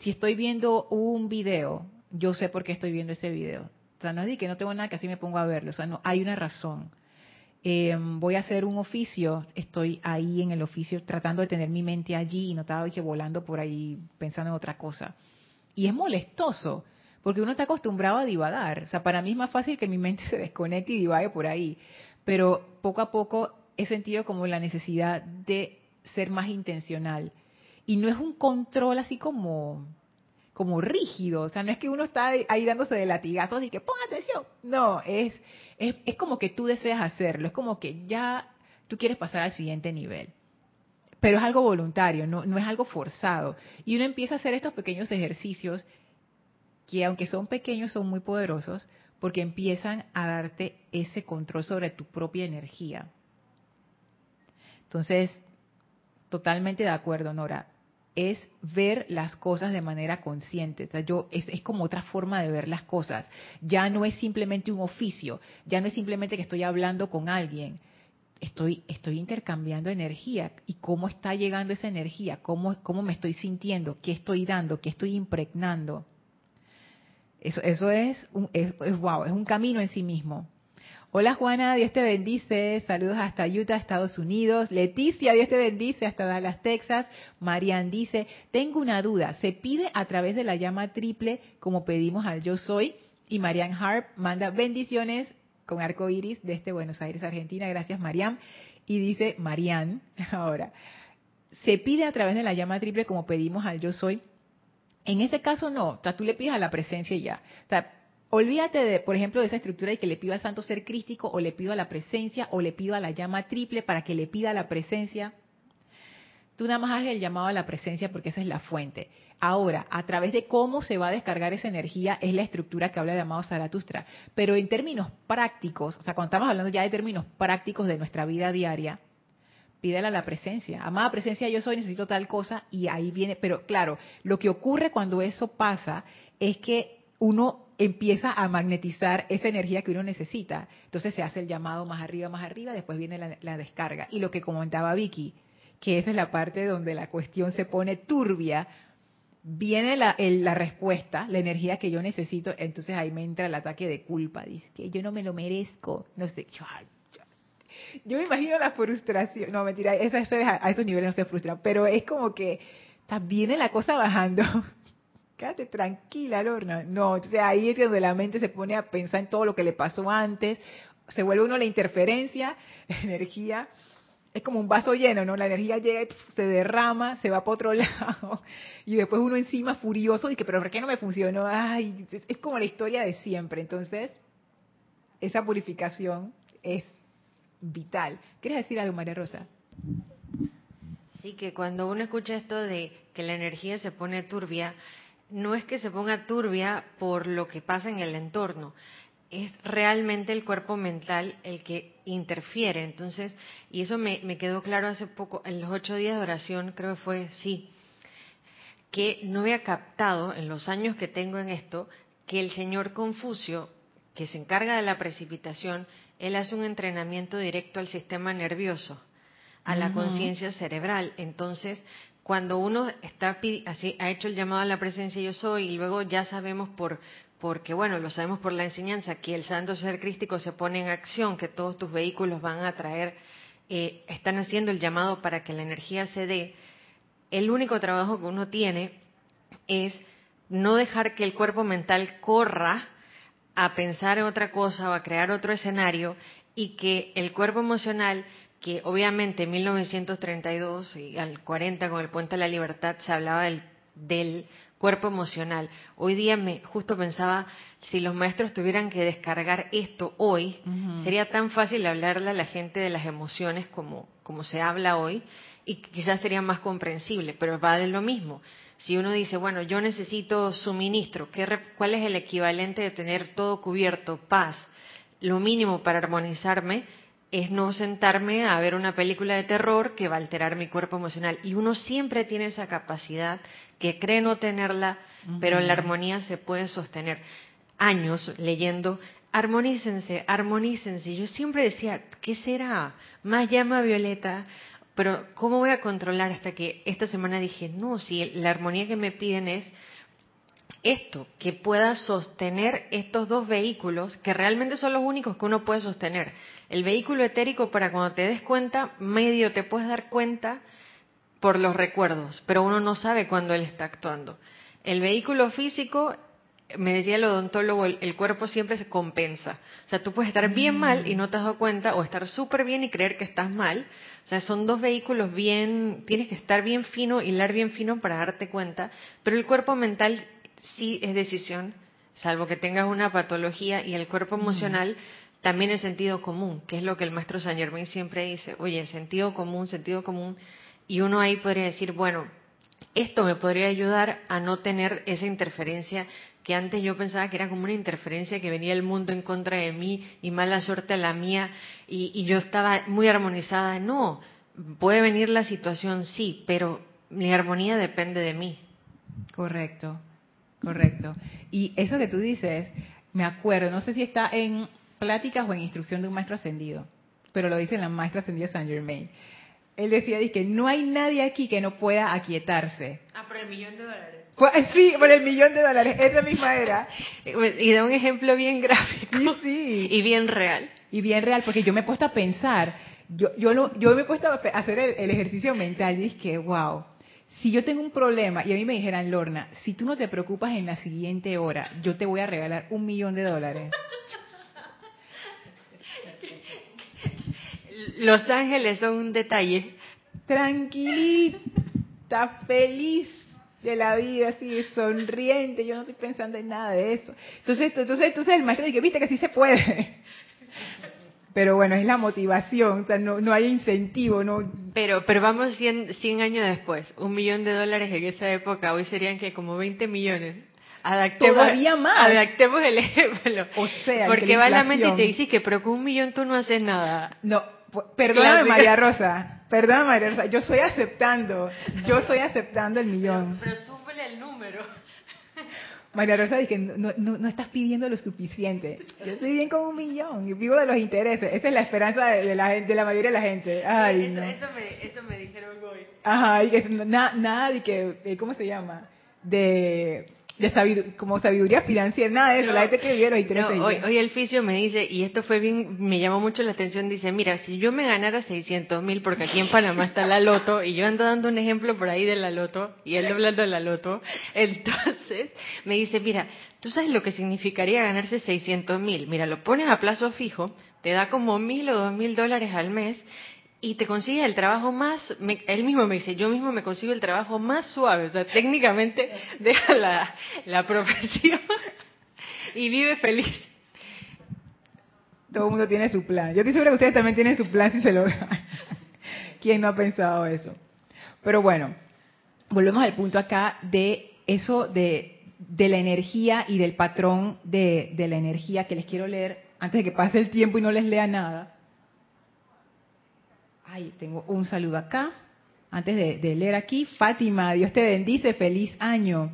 si estoy viendo un video, yo sé por qué estoy viendo ese video. O sea, no es de que no tengo nada que así me pongo a verlo. O sea, no, hay una razón. Eh, voy a hacer un oficio, estoy ahí en el oficio tratando de tener mi mente allí y no estaba que volando por ahí pensando en otra cosa. Y es molestoso, porque uno está acostumbrado a divagar. O sea, para mí es más fácil que mi mente <laughs> se desconecte y divague por ahí. Pero poco a poco he sentido como la necesidad de ser más intencional. Y no es un control así como como rígido, o sea, no es que uno está ahí dándose de latigazos y que ponga atención, no, es, es, es como que tú deseas hacerlo, es como que ya tú quieres pasar al siguiente nivel. Pero es algo voluntario, no, no es algo forzado. Y uno empieza a hacer estos pequeños ejercicios que aunque son pequeños son muy poderosos porque empiezan a darte ese control sobre tu propia energía. Entonces, totalmente de acuerdo, Nora es ver las cosas de manera consciente. O sea, yo, es, como otra forma de ver las cosas. Ya no es simplemente un oficio, ya no es simplemente que estoy hablando con alguien. Estoy, estoy intercambiando energía. ¿Y cómo está llegando esa energía? ¿Cómo, ¿Cómo me estoy sintiendo? ¿Qué estoy dando? ¿Qué estoy impregnando? Eso, eso es, un, es, wow, es un camino en sí mismo. Hola Juana, Dios te bendice. Saludos hasta Utah, Estados Unidos. Leticia, Dios te bendice hasta Dallas, Texas. Marian dice, tengo una duda. ¿Se pide a través de la llama triple como pedimos al yo soy? Y Marian Harp manda bendiciones con arco iris desde Buenos Aires, Argentina. Gracias, Marian. Y dice Marian, <laughs> ahora, ¿se pide a través de la llama triple como pedimos al yo soy? En este caso no, o sea, tú le pides a la presencia y ya. O sea, Olvídate de, por ejemplo, de esa estructura de que le pido al santo ser crístico o le pido a la presencia o le pido a la llama triple para que le pida la presencia. Tú nada más haces el llamado a la presencia porque esa es la fuente. Ahora, a través de cómo se va a descargar esa energía es la estructura que habla el llamado Zaratustra. Pero en términos prácticos, o sea, cuando estamos hablando ya de términos prácticos de nuestra vida diaria, pídele a la presencia. Amada presencia, yo soy, necesito tal cosa y ahí viene. Pero claro, lo que ocurre cuando eso pasa es que uno empieza a magnetizar esa energía que uno necesita. Entonces se hace el llamado más arriba, más arriba, después viene la, descarga. Y lo que comentaba Vicky, que esa es la parte donde la cuestión se pone turbia, viene la, la, respuesta, la energía que yo necesito, entonces ahí me entra el ataque de culpa, dice que yo no me lo merezco, no sé, yo, me imagino la frustración, no mentira, a, a estos niveles no se frustra, pero es como que viene la cosa bajando <laughs> quédate tranquila, Lorna. No, entonces ahí es donde la mente se pone a pensar en todo lo que le pasó antes, se vuelve uno la interferencia, <laughs> la energía, es como un vaso lleno, ¿no? La energía llega y se derrama, se va para otro <laughs> lado, y después uno encima furioso, dice, pero ¿por qué no me funcionó? Ay, es como la historia de siempre. Entonces, esa purificación es vital. ¿Quieres decir algo, María Rosa? Sí, que cuando uno escucha esto de que la energía se pone turbia, no es que se ponga turbia por lo que pasa en el entorno, es realmente el cuerpo mental el que interfiere. Entonces, y eso me, me, quedó claro hace poco, en los ocho días de oración, creo que fue, sí, que no había captado en los años que tengo en esto que el señor Confucio, que se encarga de la precipitación, él hace un entrenamiento directo al sistema nervioso, a la conciencia cerebral. Entonces, cuando uno está así ha hecho el llamado a la presencia yo soy y luego ya sabemos por porque bueno lo sabemos por la enseñanza que el santo ser crístico se pone en acción que todos tus vehículos van a traer eh, están haciendo el llamado para que la energía se dé el único trabajo que uno tiene es no dejar que el cuerpo mental corra a pensar en otra cosa o a crear otro escenario y que el cuerpo emocional que obviamente en 1932 y al 40 con el Puente de la Libertad se hablaba del, del cuerpo emocional. Hoy día me justo pensaba, si los maestros tuvieran que descargar esto hoy, sería tan fácil hablarle a la gente de las emociones como, como se habla hoy y quizás sería más comprensible, pero va de lo mismo. Si uno dice, bueno, yo necesito suministro, ¿qué, ¿cuál es el equivalente de tener todo cubierto, paz, lo mínimo para armonizarme? Es no sentarme a ver una película de terror que va a alterar mi cuerpo emocional. Y uno siempre tiene esa capacidad, que cree no tenerla, pero la armonía se puede sostener. Años leyendo, armonícense, armonícense. Yo siempre decía, ¿qué será? Más llama violeta, pero ¿cómo voy a controlar hasta que esta semana dije, no, si la armonía que me piden es esto, que pueda sostener estos dos vehículos, que realmente son los únicos que uno puede sostener. El vehículo etérico, para cuando te des cuenta, medio te puedes dar cuenta por los recuerdos, pero uno no sabe cuándo él está actuando. El vehículo físico, me decía el odontólogo, el, cuerpo siempre se compensa. O sea, tú puedes estar bien mal y no te has dado cuenta, o estar súper bien y creer que estás mal. O sea, son dos vehículos bien, tienes que estar bien fino, hilar bien fino para darte cuenta, pero el cuerpo mental sí es decisión, salvo que tengas una patología y el cuerpo emocional también es sentido común, que es lo que el maestro Saint Germain siempre dice, oye, sentido común, sentido común, y uno ahí podría decir, bueno, esto me podría ayudar a no tener esa interferencia que antes yo pensaba que era como una interferencia que venía el mundo en contra de mí y mala suerte a la mía y, y yo estaba muy armonizada. No, puede venir la situación, sí, pero mi armonía depende de mí. Correcto. Correcto. Y eso que tú dices, me acuerdo, no sé si está en pláticas o en instrucción de un maestro ascendido, pero lo dice la maestra ascendida Saint Germain. Él decía que no hay nadie aquí que no pueda aquietarse. Ah, por el millón de dólares. Sí, por el millón de dólares, esa misma era. Y da un ejemplo bien gráfico. Sí, sí. Y bien real. Y bien real, porque yo me he puesto a pensar, yo, yo, lo, yo me he puesto a hacer el, el ejercicio mental y es que, wow, si yo tengo un problema y a mí me dijeran, Lorna, si tú no te preocupas en la siguiente hora, yo te voy a regalar un millón de dólares. <laughs> Los ángeles son un detalle. Tranquilita, feliz de la vida, así sonriente, yo no estoy pensando en nada de eso. Entonces, entonces, entonces el maestro dice, viste que sí se puede. Pero bueno, es la motivación, o sea, no, no hay incentivo, no. Pero, pero vamos 100, 100 años después, un millón de dólares en esa época, hoy serían que como 20 millones. Adaptemos, Todavía más. Adaptemos el <laughs> ejemplo. O sea, porque va la mente y te dice que, pero con un millón tú no haces nada. No, perdóname María Rosa, perdóname María Rosa, yo estoy aceptando, yo estoy aceptando el millón. Pero, pero el número. María Rosa dice que no, no, no, estás pidiendo lo suficiente. Yo estoy bien con un millón y vivo de los intereses. Esa es la esperanza de, la, de la mayoría de la gente. Ay, eso, eso, me, eso me dijeron hoy. Ajá, y que nada de que, ¿cómo se llama? De de como sabiduría financiera, nada de eso, la gente que vive los intereses. hoy, hoy, el fisio me dice, y esto fue bien, me llamó mucho la atención, dice, mira, si yo me ganara 600 mil, porque aquí en Panamá está la loto, y yo ando dando un ejemplo por ahí de la loto, y él hablando de la loto, <laughs> entonces me dice, mira, ¿tú sabes lo que significaría ganarse 600 mil? Mira, lo pones a plazo fijo, te da como mil o dos mil dólares al mes, y te consigue el trabajo más, él mismo me dice, yo mismo me consigo el trabajo más suave, o sea, técnicamente <laughs> deja la, la profesión <laughs> y vive feliz. Todo el mundo tiene su plan. Yo estoy segura que ustedes también tienen su plan si se lo <laughs> ¿Quién no ha pensado eso? Pero bueno, volvemos al punto acá de eso de, de la energía y del patrón de, de la energía que les quiero leer antes de que pase el tiempo y no les lea nada Ay, tengo un saludo acá. Antes de, leer aquí, Fátima, Dios te bendice, feliz año.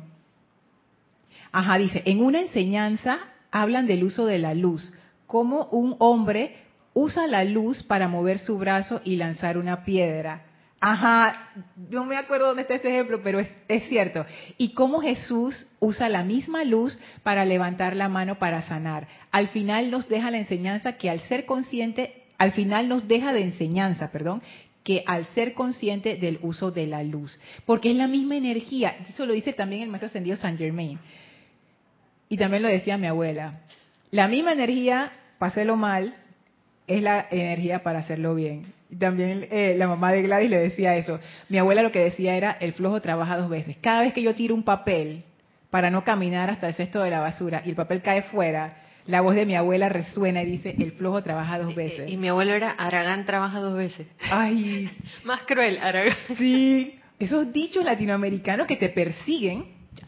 Ajá, dice, en una enseñanza hablan del uso de la luz, cómo un hombre usa la luz para mover su brazo y lanzar una piedra. Ajá, no me acuerdo dónde está este ejemplo, pero es, es, cierto. Y cómo Jesús usa la misma luz para levantar la mano para sanar. Al final nos deja la enseñanza que al ser consciente al final nos deja de enseñanza, perdón, que al ser consciente del uso de la luz, porque es la misma energía, eso lo dice también el maestro ascendido Saint Germain, y también lo decía mi abuela, la misma energía para hacerlo mal es la energía para hacerlo bien. Y también eh, la mamá de Gladys le decía eso. Mi abuela lo que decía era, el flojo trabaja dos veces. Cada vez que yo tiro un papel para no caminar hasta el cesto de la basura y el papel cae fuera, la voz de mi abuela resuena y dice, el flojo trabaja dos veces. Y, mi abuelo era, Aragán trabaja dos veces. Ay. <laughs> Más cruel, Aragán. Sí, esos dichos latinoamericanos que te persiguen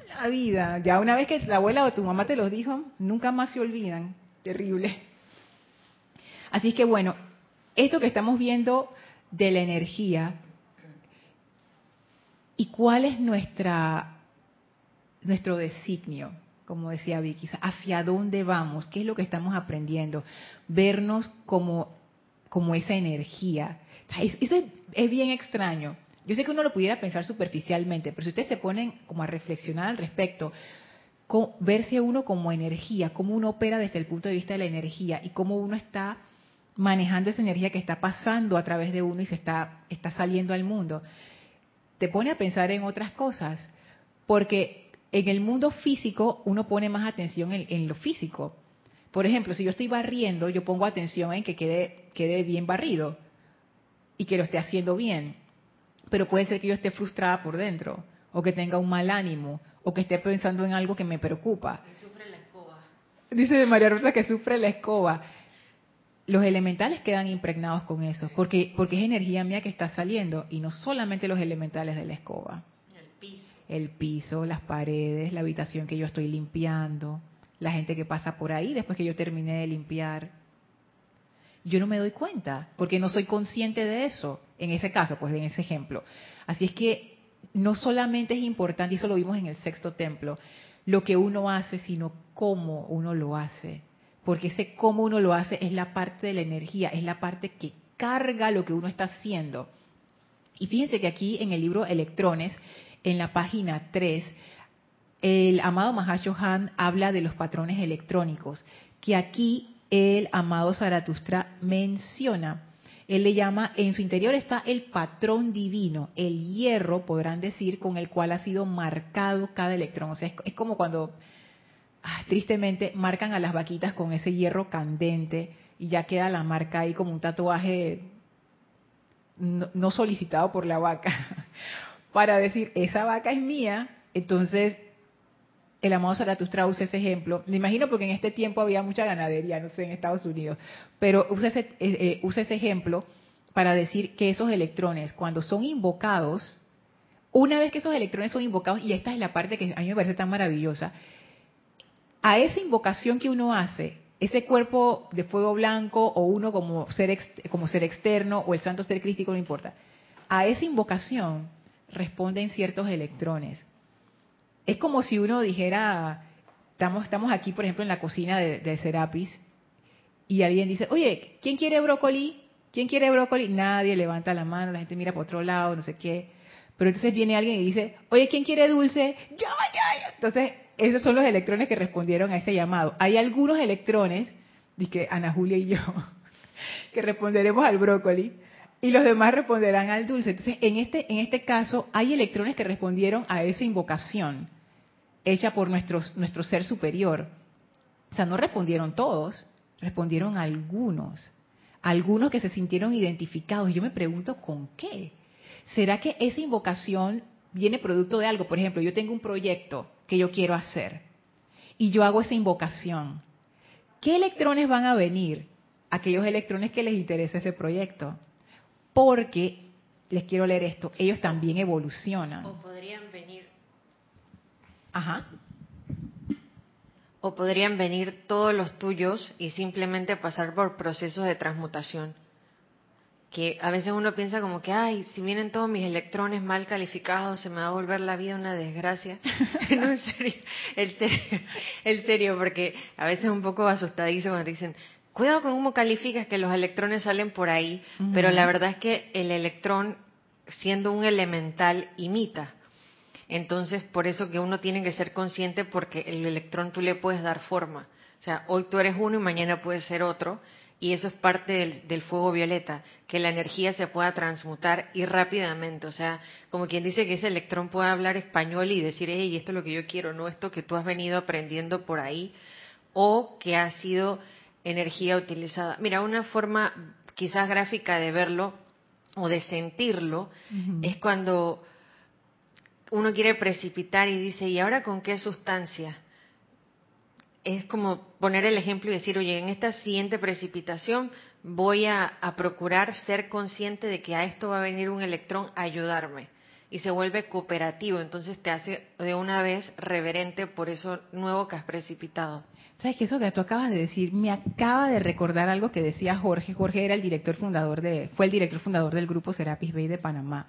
la vida. Ya una vez que la abuela o tu mamá te los dijo, nunca más se olvidan. Terrible. Así es que bueno, esto que estamos viendo de la energía y cuál es nuestra nuestro designio como decía Vicky, hacia dónde vamos, qué es lo que estamos aprendiendo, vernos como, como esa energía. Eso es, bien extraño. Yo sé que uno lo pudiera pensar superficialmente, pero si ustedes se ponen como a reflexionar al respecto, verse uno como energía, cómo uno opera desde el punto de vista de la energía y cómo uno está manejando esa energía que está pasando a través de uno y se está, está saliendo al mundo, te pone a pensar en otras cosas, porque en el mundo físico uno pone más atención en, lo físico. Por ejemplo, si yo estoy barriendo, yo pongo atención en que quede, quede bien barrido y que lo esté haciendo bien. Pero puede ser que yo esté frustrada por dentro, o que tenga un mal ánimo, o que esté pensando en algo que me preocupa. sufre la escoba. Dice María Rosa que sufre la escoba. Los elementales quedan impregnados con eso, porque, porque es energía mía que está saliendo, y no solamente los elementales de la escoba. El piso. Las paredes, la habitación que yo estoy limpiando, la gente que pasa por ahí después que yo terminé de limpiar. Yo no me doy cuenta, porque no soy consciente de eso, en ese caso, pues en ese ejemplo. Así es que no solamente es importante, y eso lo vimos en el sexto templo, lo que uno hace, sino cómo uno lo hace. Porque ese cómo uno lo hace es la parte de la energía, es la parte que carga lo que uno está haciendo. Y fíjense que aquí en el libro Electrones, en la página 3, el amado Han habla de los patrones electrónicos, que aquí el amado Zaratustra menciona él le llama, en su interior está el patrón divino, el hierro, podrán decir, con el cual ha sido marcado cada electrón. O sea, es, como cuando, ah, tristemente, marcan a las vaquitas con ese hierro candente y ya queda la marca ahí como un tatuaje no solicitado por la vaca, para decir, esa vaca es mía, entonces el amado Zaratustra usa ese ejemplo. Me imagino porque en este tiempo había mucha ganadería, no sé, en Estados Unidos, pero usa ese, eh, eh, usa ese ejemplo para decir que esos electrones, cuando son invocados, una vez que esos electrones son invocados, y esta es la parte que a mí me parece tan maravillosa, a esa invocación que uno hace, ese cuerpo de fuego blanco o uno como ser, como ser externo o el santo ser crístico, no importa, a esa invocación responden ciertos electrones es como si uno dijera, estamos, aquí, por ejemplo, en la cocina de, Serapis, y alguien dice, oye, ¿quién quiere brócoli? ¿Quién quiere brócoli? Nadie levanta la mano, la gente mira por otro lado, no sé qué. Pero entonces viene alguien y dice, oye, ¿quién quiere dulce? Yo, yo, yo. Entonces, esos son los electrones que respondieron a ese llamado. Hay algunos electrones, que Ana Julia y yo, <laughs> que responderemos al brócoli, y los demás responderán al dulce. Entonces, en este, en este caso, hay electrones que respondieron a esa invocación hecha por nuestro, nuestro ser superior. O sea, no respondieron todos, respondieron algunos. Algunos que se sintieron identificados. Yo me pregunto, ¿con qué? ¿Será que esa invocación viene producto de algo? Por ejemplo, yo tengo un proyecto que yo quiero hacer y yo hago esa invocación. ¿Qué electrones van a venir? Aquellos electrones que les interesa ese proyecto porque, les quiero leer esto, ellos también evolucionan. O podrían venir. Ajá. O podrían venir todos los tuyos y simplemente pasar por procesos de transmutación. Que a veces uno piensa como que, ay, si vienen todos mis electrones mal calificados, se me va a volver la vida una desgracia. no, <laughs> en serio, en serio, en serio, porque a veces es un poco asustadizo cuando dicen, cuidado con cómo calificas que los electrones salen por ahí, pero la verdad es que el electrón, siendo un elemental, imita. Entonces, por eso que uno tiene que ser consciente porque el electrón tú le puedes dar forma. O sea, hoy tú eres uno y mañana puedes ser otro. Y eso es parte del, del, fuego violeta, que la energía se pueda transmutar y rápidamente. O sea, como quien dice que ese electrón puede hablar español y decir, hey, esto es lo que yo quiero, no esto que tú has venido aprendiendo por ahí, o que ha sido energía utilizada. Mira, una forma quizás gráfica de verlo o de sentirlo es cuando uno quiere precipitar y dice, ¿y ahora con qué sustancia? Es como poner el ejemplo y decir, oye, en esta siguiente precipitación voy a, a procurar ser consciente de que a esto va a venir un electrón a ayudarme y se vuelve cooperativo, entonces te hace de una vez reverente por eso nuevo que has precipitado. ¿Sabes que eso que tú acabas de decir me acaba de recordar algo que decía Jorge? Jorge era el director fundador de, fue el director fundador del grupo Serapis Bay de Panamá,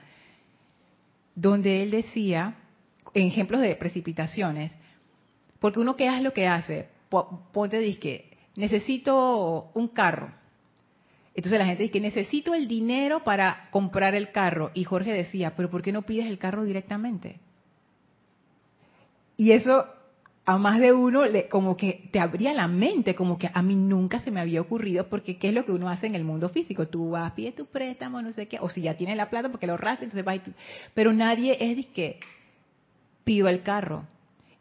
donde él decía, en ejemplos de precipitaciones, porque uno qué es lo que hace, ponte disque, necesito un carro. Entonces la gente dice que necesito el dinero para comprar el carro. Y Jorge decía, pero ¿por qué no pides el carro directamente? Y eso a más de uno le, como que te abría la mente, como que a mí nunca se me había ocurrido, porque ¿qué es lo que uno hace en el mundo físico? Tú vas, pides tu préstamo, no sé qué, o si ya tienes la plata porque lo ahorraste, entonces vas y tú, Pero nadie es de que pido el carro.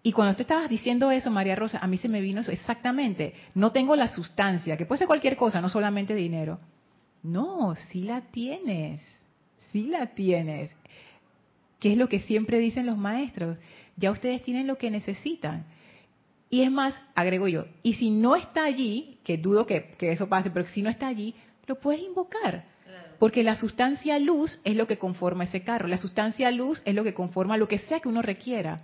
Y cuando tú estabas diciendo eso, María Rosa, a mí se me vino eso exactamente. No tengo la sustancia, que puede ser cualquier cosa, no solamente dinero. No, sí la tienes, sí la tienes. ¿Qué es lo que siempre dicen los maestros? Ya ustedes tienen lo que necesitan. Y es más, agrego yo, y si no está allí, que dudo que, que eso pase, pero si no está allí, lo puedes invocar. Porque la sustancia luz es lo que conforma ese carro. La sustancia luz es lo que conforma lo que sea que uno requiera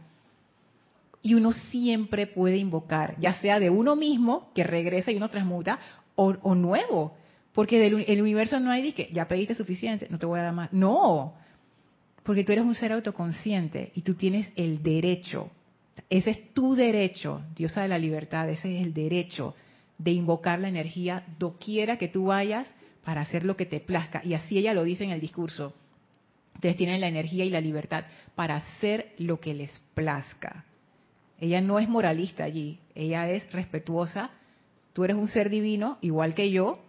y uno siempre puede invocar, ya sea de uno mismo, que regresa y uno transmuta, o, nuevo. Porque del el universo no hay que ya pediste suficiente, no te voy a dar más. No, porque tú eres un ser autoconsciente y tú tienes el derecho, ese es tu derecho, diosa de la libertad, ese es el derecho de invocar la energía doquiera que tú vayas para hacer lo que te plazca. Y así ella lo dice en el discurso. Ustedes tienen la energía y la libertad para hacer lo que les plazca. Ella no es moralista allí, ella es respetuosa. Tú eres un ser divino, igual que yo,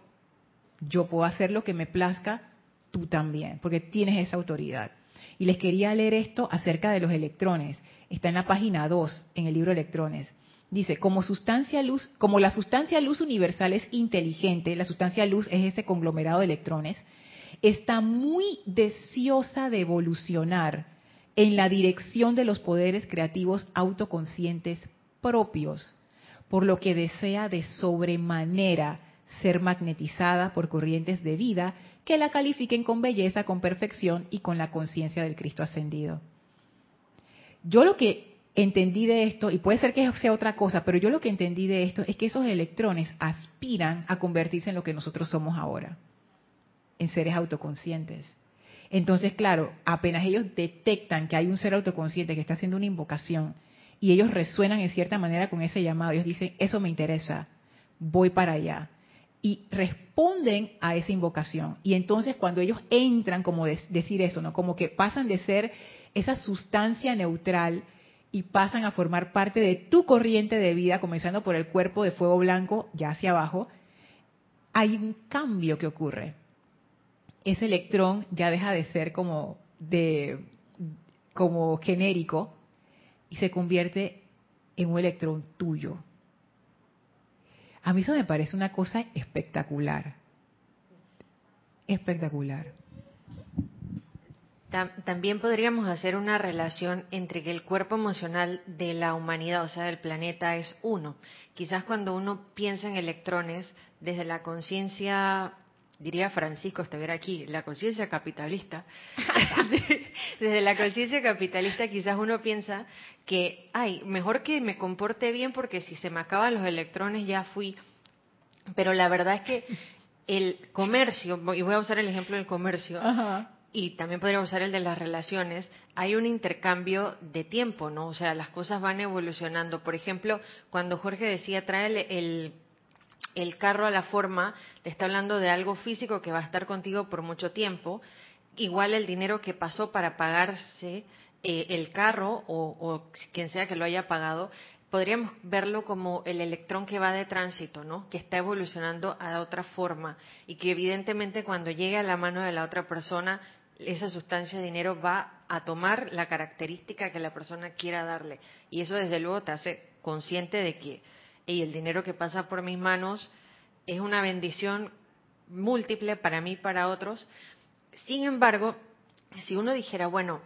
yo puedo hacer lo que me plazca, tú también, porque tienes esa autoridad. Y les quería leer esto acerca de los electrones. Está en la página 2, en el libro Electrones. Dice, como sustancia luz, como la sustancia luz universal es inteligente, la sustancia luz es ese conglomerado de electrones, está muy deseosa de evolucionar en la dirección de los poderes creativos autoconscientes propios, por lo que desea de sobremanera ser magnetizada por corrientes de vida que la califiquen con belleza, con perfección y con la conciencia del Cristo ascendido. Yo lo que entendí de esto, y puede ser que sea otra cosa, pero yo lo que entendí de esto es que esos electrones aspiran a convertirse en lo que nosotros somos ahora, en seres autoconscientes. Entonces, claro, apenas ellos detectan que hay un ser autoconsciente que está haciendo una invocación y ellos resuenan en cierta manera con ese llamado, ellos dicen, eso me interesa, voy para allá. Y responden a esa invocación. Y entonces cuando ellos entran, como decir eso, ¿no? Como que pasan de ser esa sustancia neutral y pasan a formar parte de tu corriente de vida, comenzando por el cuerpo de fuego blanco, ya hacia abajo, hay un cambio que ocurre ese electrón ya deja de ser como de como genérico y se convierte en un electrón tuyo. A mí eso me parece una cosa espectacular. Espectacular. También podríamos hacer una relación entre que el cuerpo emocional de la humanidad, o sea, del planeta, es uno. Quizás cuando uno piensa en electrones, desde la conciencia diría Francisco estuviera aquí, la conciencia capitalista. <laughs> Desde la conciencia capitalista quizás uno piensa que, ay, mejor que me comporte bien porque si se me acaban los electrones ya fui. Pero la verdad es que el comercio, y voy a usar el ejemplo del comercio, y también podría usar el de las relaciones, hay un intercambio de tiempo, ¿no? O sea, las cosas van evolucionando. Por ejemplo, cuando Jorge decía, trae el el carro a la forma, te está hablando de algo físico que va a estar contigo por mucho tiempo, igual el dinero que pasó para pagarse eh, el carro o, o, quien sea que lo haya pagado, podríamos verlo como el electrón que va de tránsito, ¿no? Que está evolucionando a otra forma y que evidentemente cuando llegue a la mano de la otra persona, esa sustancia de dinero va a tomar la característica que la persona quiera darle. Y eso desde luego te hace consciente de que y el dinero que pasa por mis manos es una bendición múltiple para mí y para otros. Sin embargo, si uno dijera, bueno,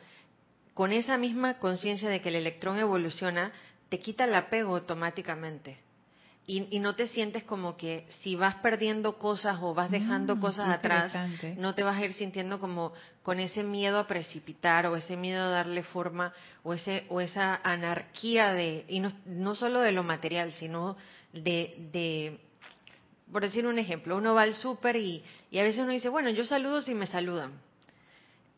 con esa misma conciencia de que el electrón evoluciona, te quita el apego automáticamente y, no te sientes como que si vas perdiendo cosas o vas dejando mm, cosas atrás, no te vas a ir sintiendo como con ese miedo a precipitar o ese miedo a darle forma o ese o esa anarquía de y no, no solo de lo material, sino de, de por decir un ejemplo, uno va al súper y, y a veces uno dice, bueno, yo saludo si me saludan.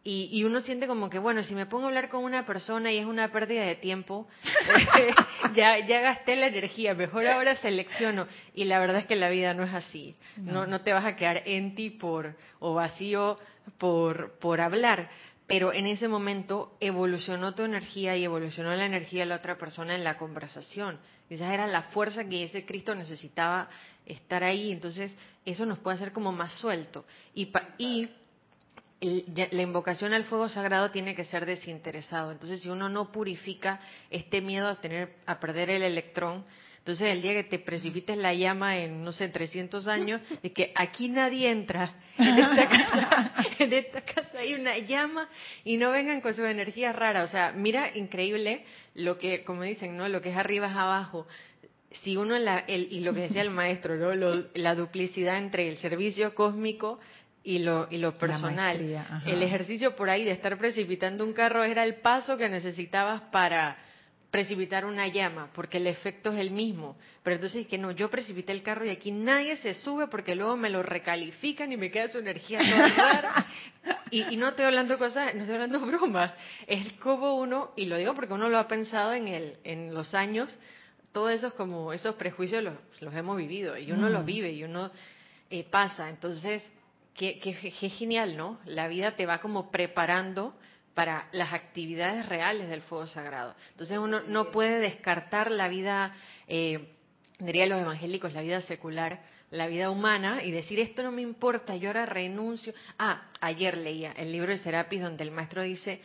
Y, y, uno siente como que, bueno, si me pongo a hablar con una persona y es una pérdida de tiempo, <laughs> <laughs> ya, ya gasté la energía, mejor ahora selecciono. Y la verdad es que la vida no es así. No, no te vas a quedar en ti por, o vacío por, por hablar. Pero en ese momento evolucionó tu energía y evolucionó la energía de la otra persona en la conversación. Esa era la fuerza que ese Cristo necesitaba estar ahí. Entonces, eso nos puede hacer como más suelto. Y, y la invocación al fuego sagrado tiene que ser desinteresado. Entonces, si uno no purifica este miedo a tener a perder el electrón, entonces el día que te precipites la llama en no sé 300 años, <laughs> de que aquí nadie entra <laughs> en esta casa, <laughs> en esta casa hay una llama y no vengan con sus energías raras. O sea, mira increíble lo que, como dicen, no, lo que es arriba es abajo si uno la, el, y lo que decía el maestro, ¿no? la duplicidad entre el servicio cósmico y lo, y lo personal. El ejercicio por ahí de estar precipitando un carro era el paso que necesitabas para precipitar una llama, porque el efecto es el mismo. Pero entonces es que no, yo precipité el carro y aquí nadie se sube porque luego me lo recalifican y me queda su energía toda rara. <laughs> Y, y, no estoy hablando cosas, no estoy hablando bromas. Es como uno, y lo digo porque uno lo ha pensado en, el, en los años, todos esos como esos prejuicios los, los hemos vivido y uno los vive y uno eh, pasa. Entonces, Qué, qué, genial, ¿no? La vida te va como preparando para las actividades reales del fuego sagrado. Entonces uno no puede descartar la vida, eh, diría los evangélicos, la vida secular, la vida humana y decir esto no me importa, yo ahora renuncio. Ah, ayer leía el libro de Serapis donde el maestro dice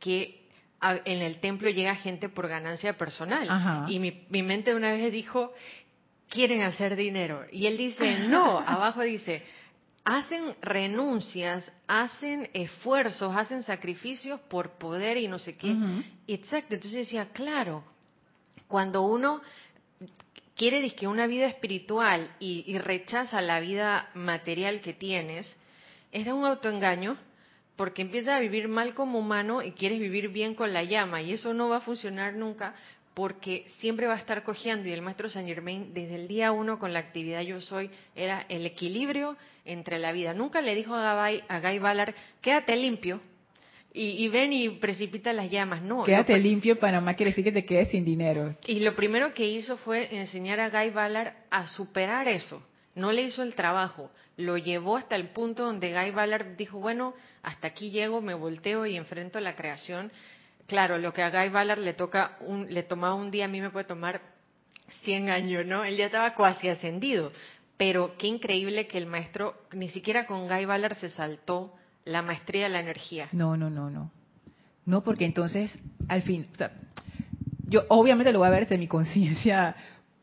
que en el templo llega gente por ganancia personal. Y mi, mi mente una vez dijo, quieren hacer dinero. Y él dice, no, <laughs> abajo dice, hacen renuncias, hacen esfuerzos, hacen sacrificios por poder y no sé qué. Exacto, entonces decía, claro, cuando uno quiere que una vida espiritual y, y, rechaza la vida material que tienes, es un autoengaño porque empiezas a vivir mal como humano y quieres vivir bien con la llama y eso no va a funcionar nunca porque siempre va a estar cojeando y el maestro Saint Germain desde el día uno con la actividad yo soy era el equilibrio entre la vida. Nunca le dijo a Guy, a Guy Ballard, quédate limpio y, ven y precipita las llamas. No. Quédate limpio, Panamá quiere decir que te quedes sin dinero. Y lo primero que hizo fue enseñar a Guy Ballard a superar eso. No le hizo el trabajo, lo llevó hasta el punto donde Guy Ballard dijo, bueno, hasta aquí llego, me volteo y enfrento la creación claro, lo que a Guy Ballard le toca un, le tomaba un día, a mí me puede tomar 100 años, ¿no? Él ya estaba cuasi ascendido. Pero qué increíble que el maestro, ni siquiera con Guy Ballard se saltó la maestría de la energía. No, no, no, no. No, porque entonces, al fin, o sea, yo obviamente lo voy a ver desde mi conciencia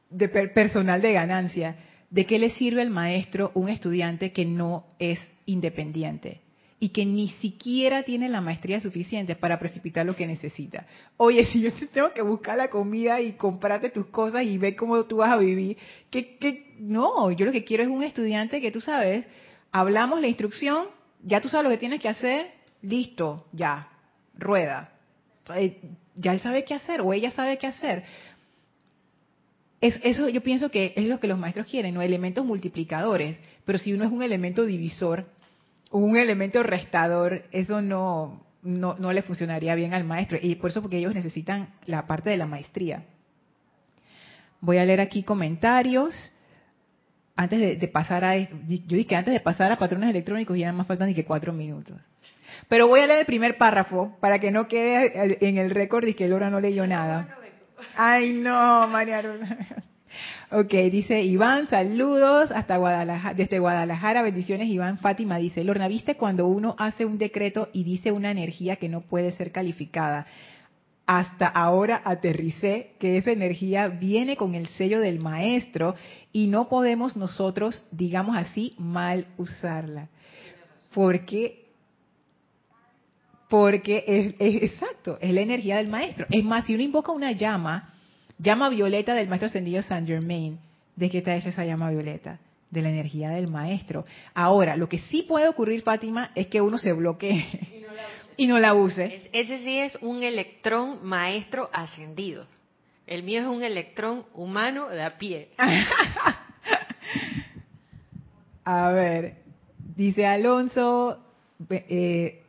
de personal de ganancia. ¿De qué le sirve al maestro un estudiante que no es independiente? Y que ni siquiera tiene la maestría suficiente para precipitar lo que necesita. Oye, <laughs> si yo tengo que buscar la comida y comprarte tus cosas y ver cómo tú vas a vivir, que, no, yo lo que quiero es un estudiante que tú sabes, hablamos la instrucción, ya tú sabes lo que tienes que hacer, listo, ya, rueda. Eh, ya él sabe qué hacer o ella sabe qué hacer. eso yo pienso que es lo que los maestros quieren, ¿no? Elementos multiplicadores. Pero si uno es un elemento divisor, un elemento restador, eso no, no, le funcionaría bien al maestro. Y por eso porque ellos necesitan la parte de la maestría. Voy a leer aquí comentarios. Antes de, pasar a... Yo dije antes de pasar a patrones electrónicos ya más faltan ni que cuatro minutos. Pero voy a leer el primer párrafo para que no quede en el récord y que Laura no leyó nada. Ay, no, María <laughs> Ok, dice Iván, saludos hasta Guadalajara, desde Guadalajara, bendiciones Iván. Fátima dice, Lorna, ¿viste cuando uno hace un decreto y dice una energía que no puede ser calificada? Hasta ahora aterricé que esa energía viene con el sello del maestro y no podemos nosotros, digamos así, mal usarla. Porque porque es, es, exacto, es la energía del maestro. Es más, si uno invoca una llama, Llama violeta del maestro ascendido Saint Germain. ¿De qué está hecha esa llama violeta? De la energía del maestro. Ahora, lo que sí puede ocurrir, Fátima, es que uno se bloquee <laughs> y no la use. ese sí es un electrón maestro ascendido. El mío es un electrón humano de a pie. <laughs> a ver, dice Alonso, eh,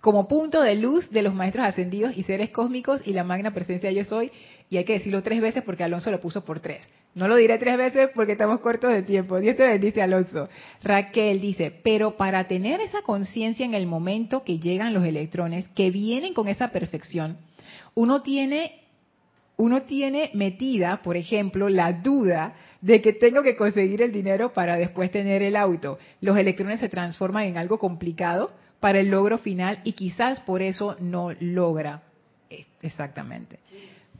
como punto de luz de los maestros ascendidos y seres cósmicos y la magna presencia yo soy. Y hay que decirlo tres veces porque Alonso lo puso por tres. No lo diré tres veces porque estamos cortos de tiempo. Dios te bendice, Alonso. Raquel dice, pero para tener esa conciencia en el momento que llegan los electrones, que vienen con esa perfección, uno tiene, uno tiene metida, por ejemplo, la duda de que tengo que conseguir el dinero para después tener el auto. Los electrones se transforman en algo complicado para el logro final y quizás por eso no logra. Eh, exactamente.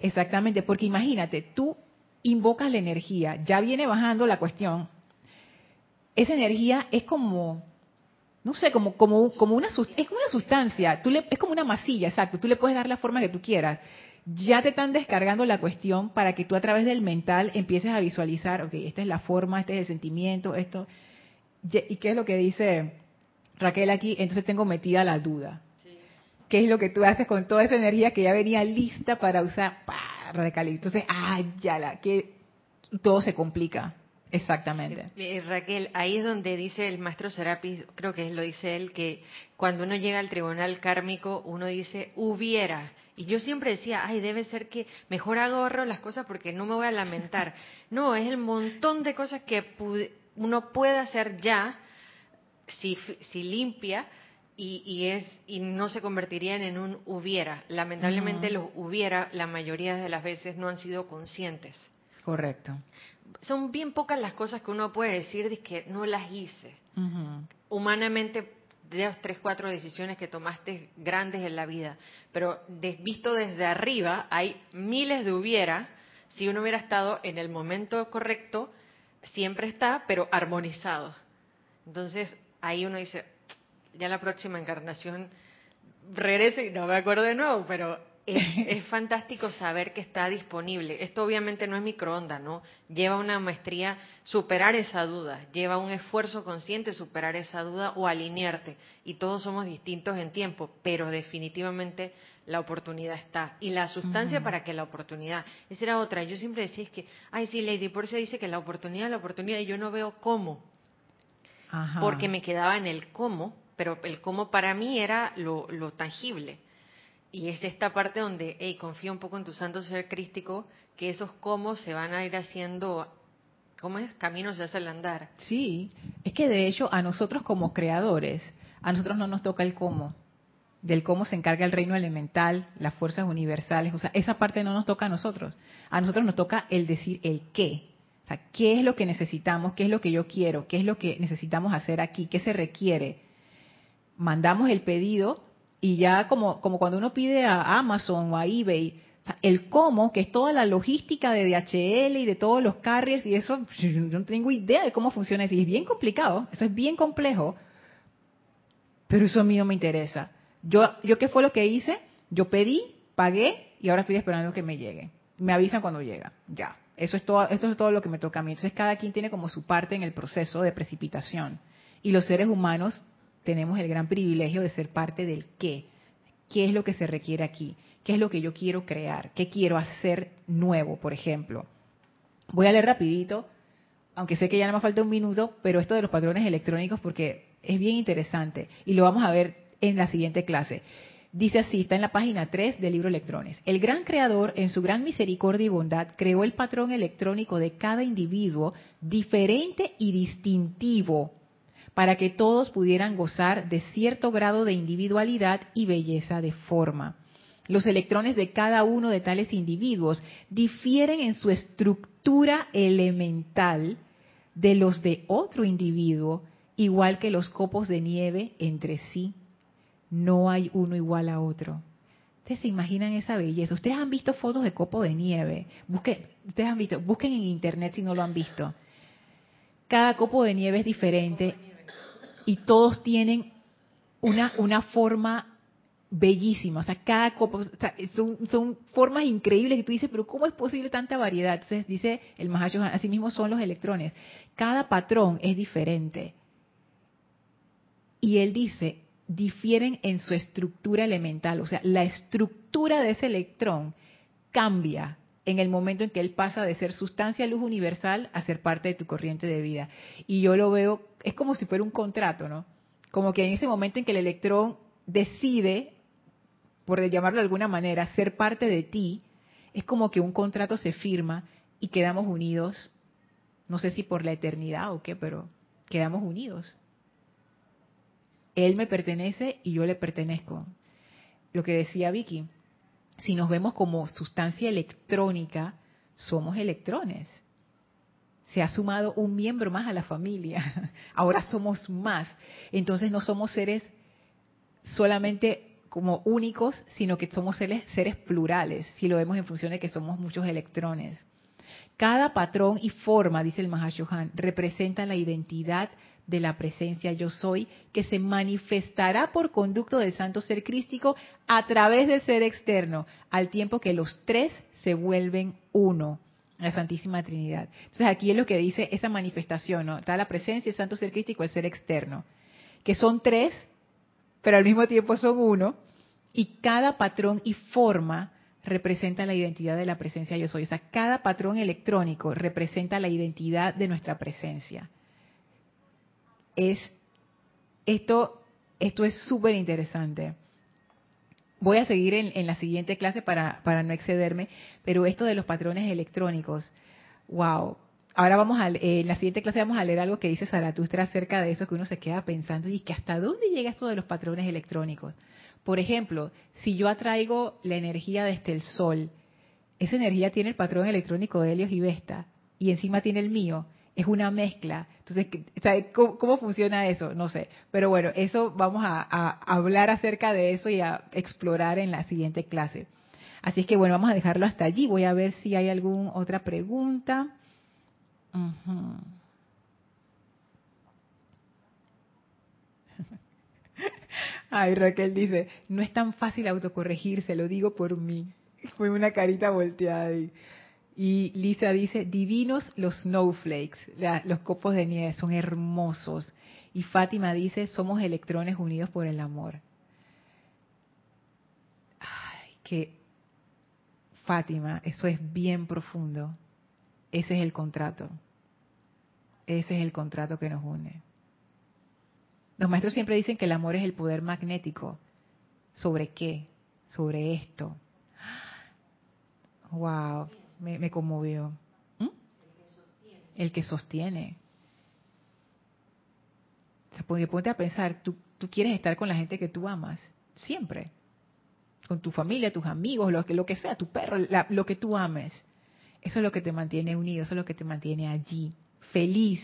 Exactamente, porque imagínate, tú invocas la energía, ya viene bajando la cuestión. Esa energía es como, no sé, como, como, como una, es una sustancia, le, es como una masilla, exacto, tú le puedes dar la forma que tú quieras. Ya te están descargando la cuestión para que tú a través del mental empieces a visualizar, ok, esta es la forma, este es el sentimiento, esto. ¿Y qué es lo que dice Raquel aquí? Entonces tengo metida la duda. ¿Qué es lo que tú haces con toda esa energía que ya venía lista para usar? Radical. Entonces, ah, ya la, que todo se complica. Exactamente. Eh, eh, Raquel, ahí es donde dice el maestro Serapis, creo que lo dice él, que cuando uno llega al tribunal kármico, uno dice, hubiera. Y yo siempre decía, ay, debe ser que mejor ahorro las cosas porque no me voy a lamentar. <laughs> No, es el montón de cosas que uno puede hacer ya, si, si limpia, y, es y no se convertirían en un hubiera. Lamentablemente los hubiera la mayoría de las veces no han sido conscientes. Correcto. Son bien pocas las cosas que uno puede decir de que no las hice. Humanamente, dos, tres, cuatro decisiones que tomaste grandes en la vida, pero visto desde arriba hay miles de hubiera. Si uno hubiera estado en el momento correcto, siempre está, pero armonizado. Entonces ahí uno dice, ya la próxima encarnación regrese y no me acuerdo de nuevo, pero <laughs> es, fantástico saber que está disponible. Esto obviamente no es microondas, ¿no? Lleva una maestría superar esa duda, lleva un esfuerzo consciente superar esa duda o alinearte. Y todos somos distintos en tiempo, pero definitivamente la oportunidad está. Y la sustancia para que la oportunidad. Esa era otra. Yo siempre decía es que, ay, sí, Lady por eso dice que la oportunidad, la oportunidad, y yo no veo cómo. Porque me quedaba en el cómo pero el cómo para mí era lo, tangible. Y es esta parte donde, hey, confío un poco en tu santo ser crístico, que esos cómo se van a ir haciendo, ¿cómo es? Caminos se hace el andar. Sí, es que de hecho a nosotros como creadores, a nosotros no nos toca el cómo. Del cómo se encarga el reino elemental, las fuerzas universales, o sea, esa parte no nos toca a nosotros. A nosotros nos toca el decir el qué. Sea, ¿qué es lo que necesitamos? ¿Qué es lo que yo quiero? ¿Qué es lo que necesitamos hacer aquí? ¿Qué se requiere? mandamos el pedido y ya como, como cuando uno pide a Amazon o a eBay, el cómo, que es toda la logística de DHL y de todos los carriers y eso, <laughs> yo no tengo idea de cómo funciona eso. Y es bien complicado, eso es bien complejo, pero eso a mí no me interesa. Yo, yo ¿qué fue lo que hice? Yo pedí, pagué y ahora estoy esperando que me llegue. Me avisan cuando llega, ya. Eso es todo, eso es todo lo que me toca a mí. Entonces cada quien tiene como su parte en el proceso de precipitación. Y los seres humanos tenemos el gran privilegio de ser parte del qué. ¿Qué es lo que se requiere aquí? ¿Qué es lo que yo quiero crear? ¿Qué quiero hacer nuevo, por ejemplo? Voy a leer rapidito, aunque sé que ya no me falta un minuto, pero esto de los patrones electrónicos porque es bien interesante y lo vamos a ver en la siguiente clase. Dice así, está en la página 3 del libro Electrones. El gran creador, en su gran misericordia y bondad, creó el patrón electrónico de cada individuo diferente y distintivo para que todos pudieran gozar de cierto grado de individualidad y belleza de forma. Los electrones de cada uno de tales individuos difieren en su estructura elemental de los de otro individuo, igual que los copos de nieve entre sí. No hay uno igual a otro. Ustedes se imaginan esa belleza. Ustedes han visto fotos de copo de nieve. Busquen, ustedes han visto, busquen en internet si no lo han visto. Cada copo de nieve es diferente y todos tienen una, forma bellísima, o sea, cada copo, son, formas increíbles que tú dices, pero ¿cómo es posible tanta variedad? Entonces dice el Mahacho, así mismo son los electrones. Cada patrón es diferente. Y él dice, difieren en su estructura elemental, o sea, la estructura de ese electrón cambia en el momento en que él pasa de ser sustancia luz universal a ser parte de tu corriente de vida. Y yo lo veo, es como si fuera un contrato, ¿no? Como que en ese momento en que el electrón decide, por llamarlo de alguna manera, ser parte de ti, es como que un contrato se firma y quedamos unidos, no sé si por la eternidad o qué, pero quedamos unidos. Él me pertenece y yo le pertenezco. Lo que decía Vicky, si nos vemos como sustancia electrónica, somos electrones. Se ha sumado un miembro más a la familia. <laughs> Ahora somos más. Entonces no somos seres solamente como únicos, sino que somos seres, seres plurales, si lo vemos en función de que somos muchos electrones. Cada patrón y forma, dice el Mahashohan, representa la identidad de la presencia yo soy, que se manifestará por conducto del santo ser crístico a través del ser externo, al tiempo que los tres se vuelven uno, la Santísima Trinidad. Entonces aquí es lo que dice esa manifestación, ¿no? Está la presencia, el santo ser crístico, el ser externo, que son tres, pero al mismo tiempo son uno, y cada patrón y forma representa la identidad de la presencia yo soy. O sea, cada patrón electrónico representa la identidad de nuestra presencia es esto, esto es súper interesante. Voy a seguir en, la siguiente clase para, para, no excederme, pero esto de los patrones electrónicos, wow. Ahora vamos a, en la siguiente clase vamos a leer algo que dice Zaratustra acerca de eso que uno se queda pensando y que hasta dónde llega esto de los patrones electrónicos. Por ejemplo, si yo atraigo la energía desde el sol, esa energía tiene el patrón electrónico de Helios y Vesta y encima tiene el mío es una mezcla. Entonces, ¿cómo, funciona eso? No sé. Pero bueno, eso vamos a, hablar acerca de eso y a explorar en la siguiente clase. Así es que bueno, vamos a dejarlo hasta allí. Voy a ver si hay alguna otra pregunta. <laughs> Ay, Raquel dice, no es tan fácil autocorregirse, lo digo por mí. <laughs> Fue una carita volteada ahí. Y Lisa dice, divinos los snowflakes, los copos de nieve, son hermosos. Y Fátima dice, somos electrones unidos por el amor. Ay, que Fátima, eso es bien profundo. Ese es el contrato. Ese es el contrato que nos une. Los maestros siempre dicen que el amor es el poder magnético. ¿Sobre qué? Sobre esto. <gasps> Wow me, conmovió. ¿Mm? El que sostiene. porque ponte a pensar, tú, tú quieres estar con la gente que tú amas, siempre. Con tu familia, tus amigos, lo que, lo que sea, tu perro, lo que tú ames. Eso es lo que te mantiene unido, eso es lo que te mantiene allí, feliz.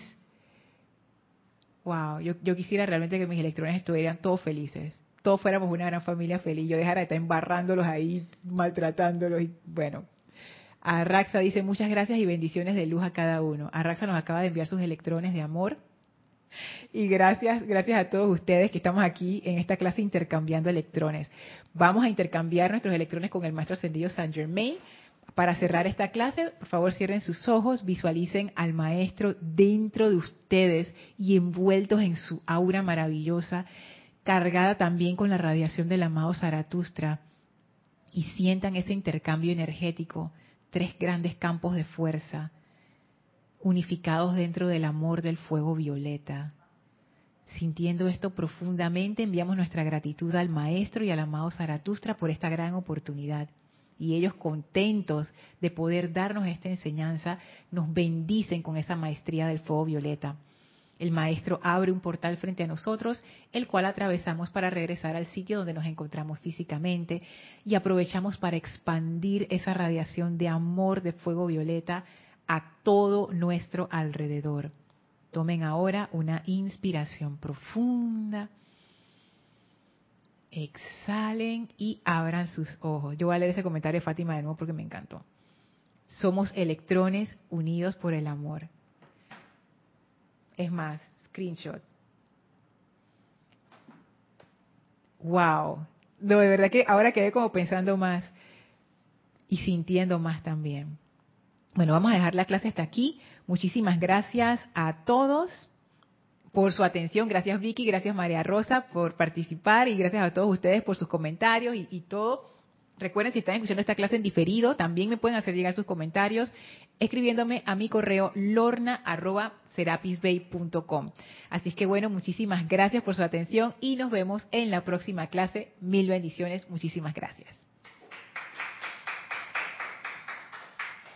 Wow, yo, yo quisiera realmente que mis electrones estuvieran todos felices, todos fuéramos una gran familia feliz, yo dejara de estar embarrándolos ahí, maltratándolos y bueno, Arraxa dice muchas gracias y bendiciones de luz a cada uno. Arraxa nos acaba de enviar sus electrones de amor. Y gracias, gracias a todos ustedes que estamos aquí en esta clase intercambiando electrones. Vamos a intercambiar nuestros electrones con el maestro ascendido Saint Germain. Para cerrar esta clase, por favor cierren sus ojos, visualicen al maestro dentro de ustedes y envueltos en su aura maravillosa, cargada también con la radiación del amado Zaratustra. Y sientan ese intercambio energético tres grandes campos de fuerza unificados dentro del amor del fuego violeta. Sintiendo esto profundamente, enviamos nuestra gratitud al Maestro y al amado Zaratustra por esta gran oportunidad. Y ellos contentos de poder darnos esta enseñanza, nos bendicen con esa maestría del fuego violeta. El maestro abre un portal frente a nosotros, el cual atravesamos para regresar al sitio donde nos encontramos físicamente y aprovechamos para expandir esa radiación de amor de fuego violeta a todo nuestro alrededor. Tomen ahora una inspiración profunda. Exhalen y abran sus ojos. Yo voy a leer ese comentario de Fátima de nuevo porque me encantó. Somos electrones unidos por el amor. Es más, screenshot. Wow. de verdad que ahora quedé como pensando más y sintiendo más también. Bueno, vamos a dejar la clase hasta aquí. Muchísimas gracias a todos por su atención. Gracias Vicky, gracias María Rosa por participar y gracias a todos ustedes por sus comentarios y, y todo. Recuerden, si están escuchando esta clase en diferido, también me pueden hacer llegar sus comentarios escribiéndome a mi correo lorna.serapisbay.com. Así es que bueno, muchísimas gracias por su atención y nos vemos en la próxima clase. Mil bendiciones, muchísimas gracias.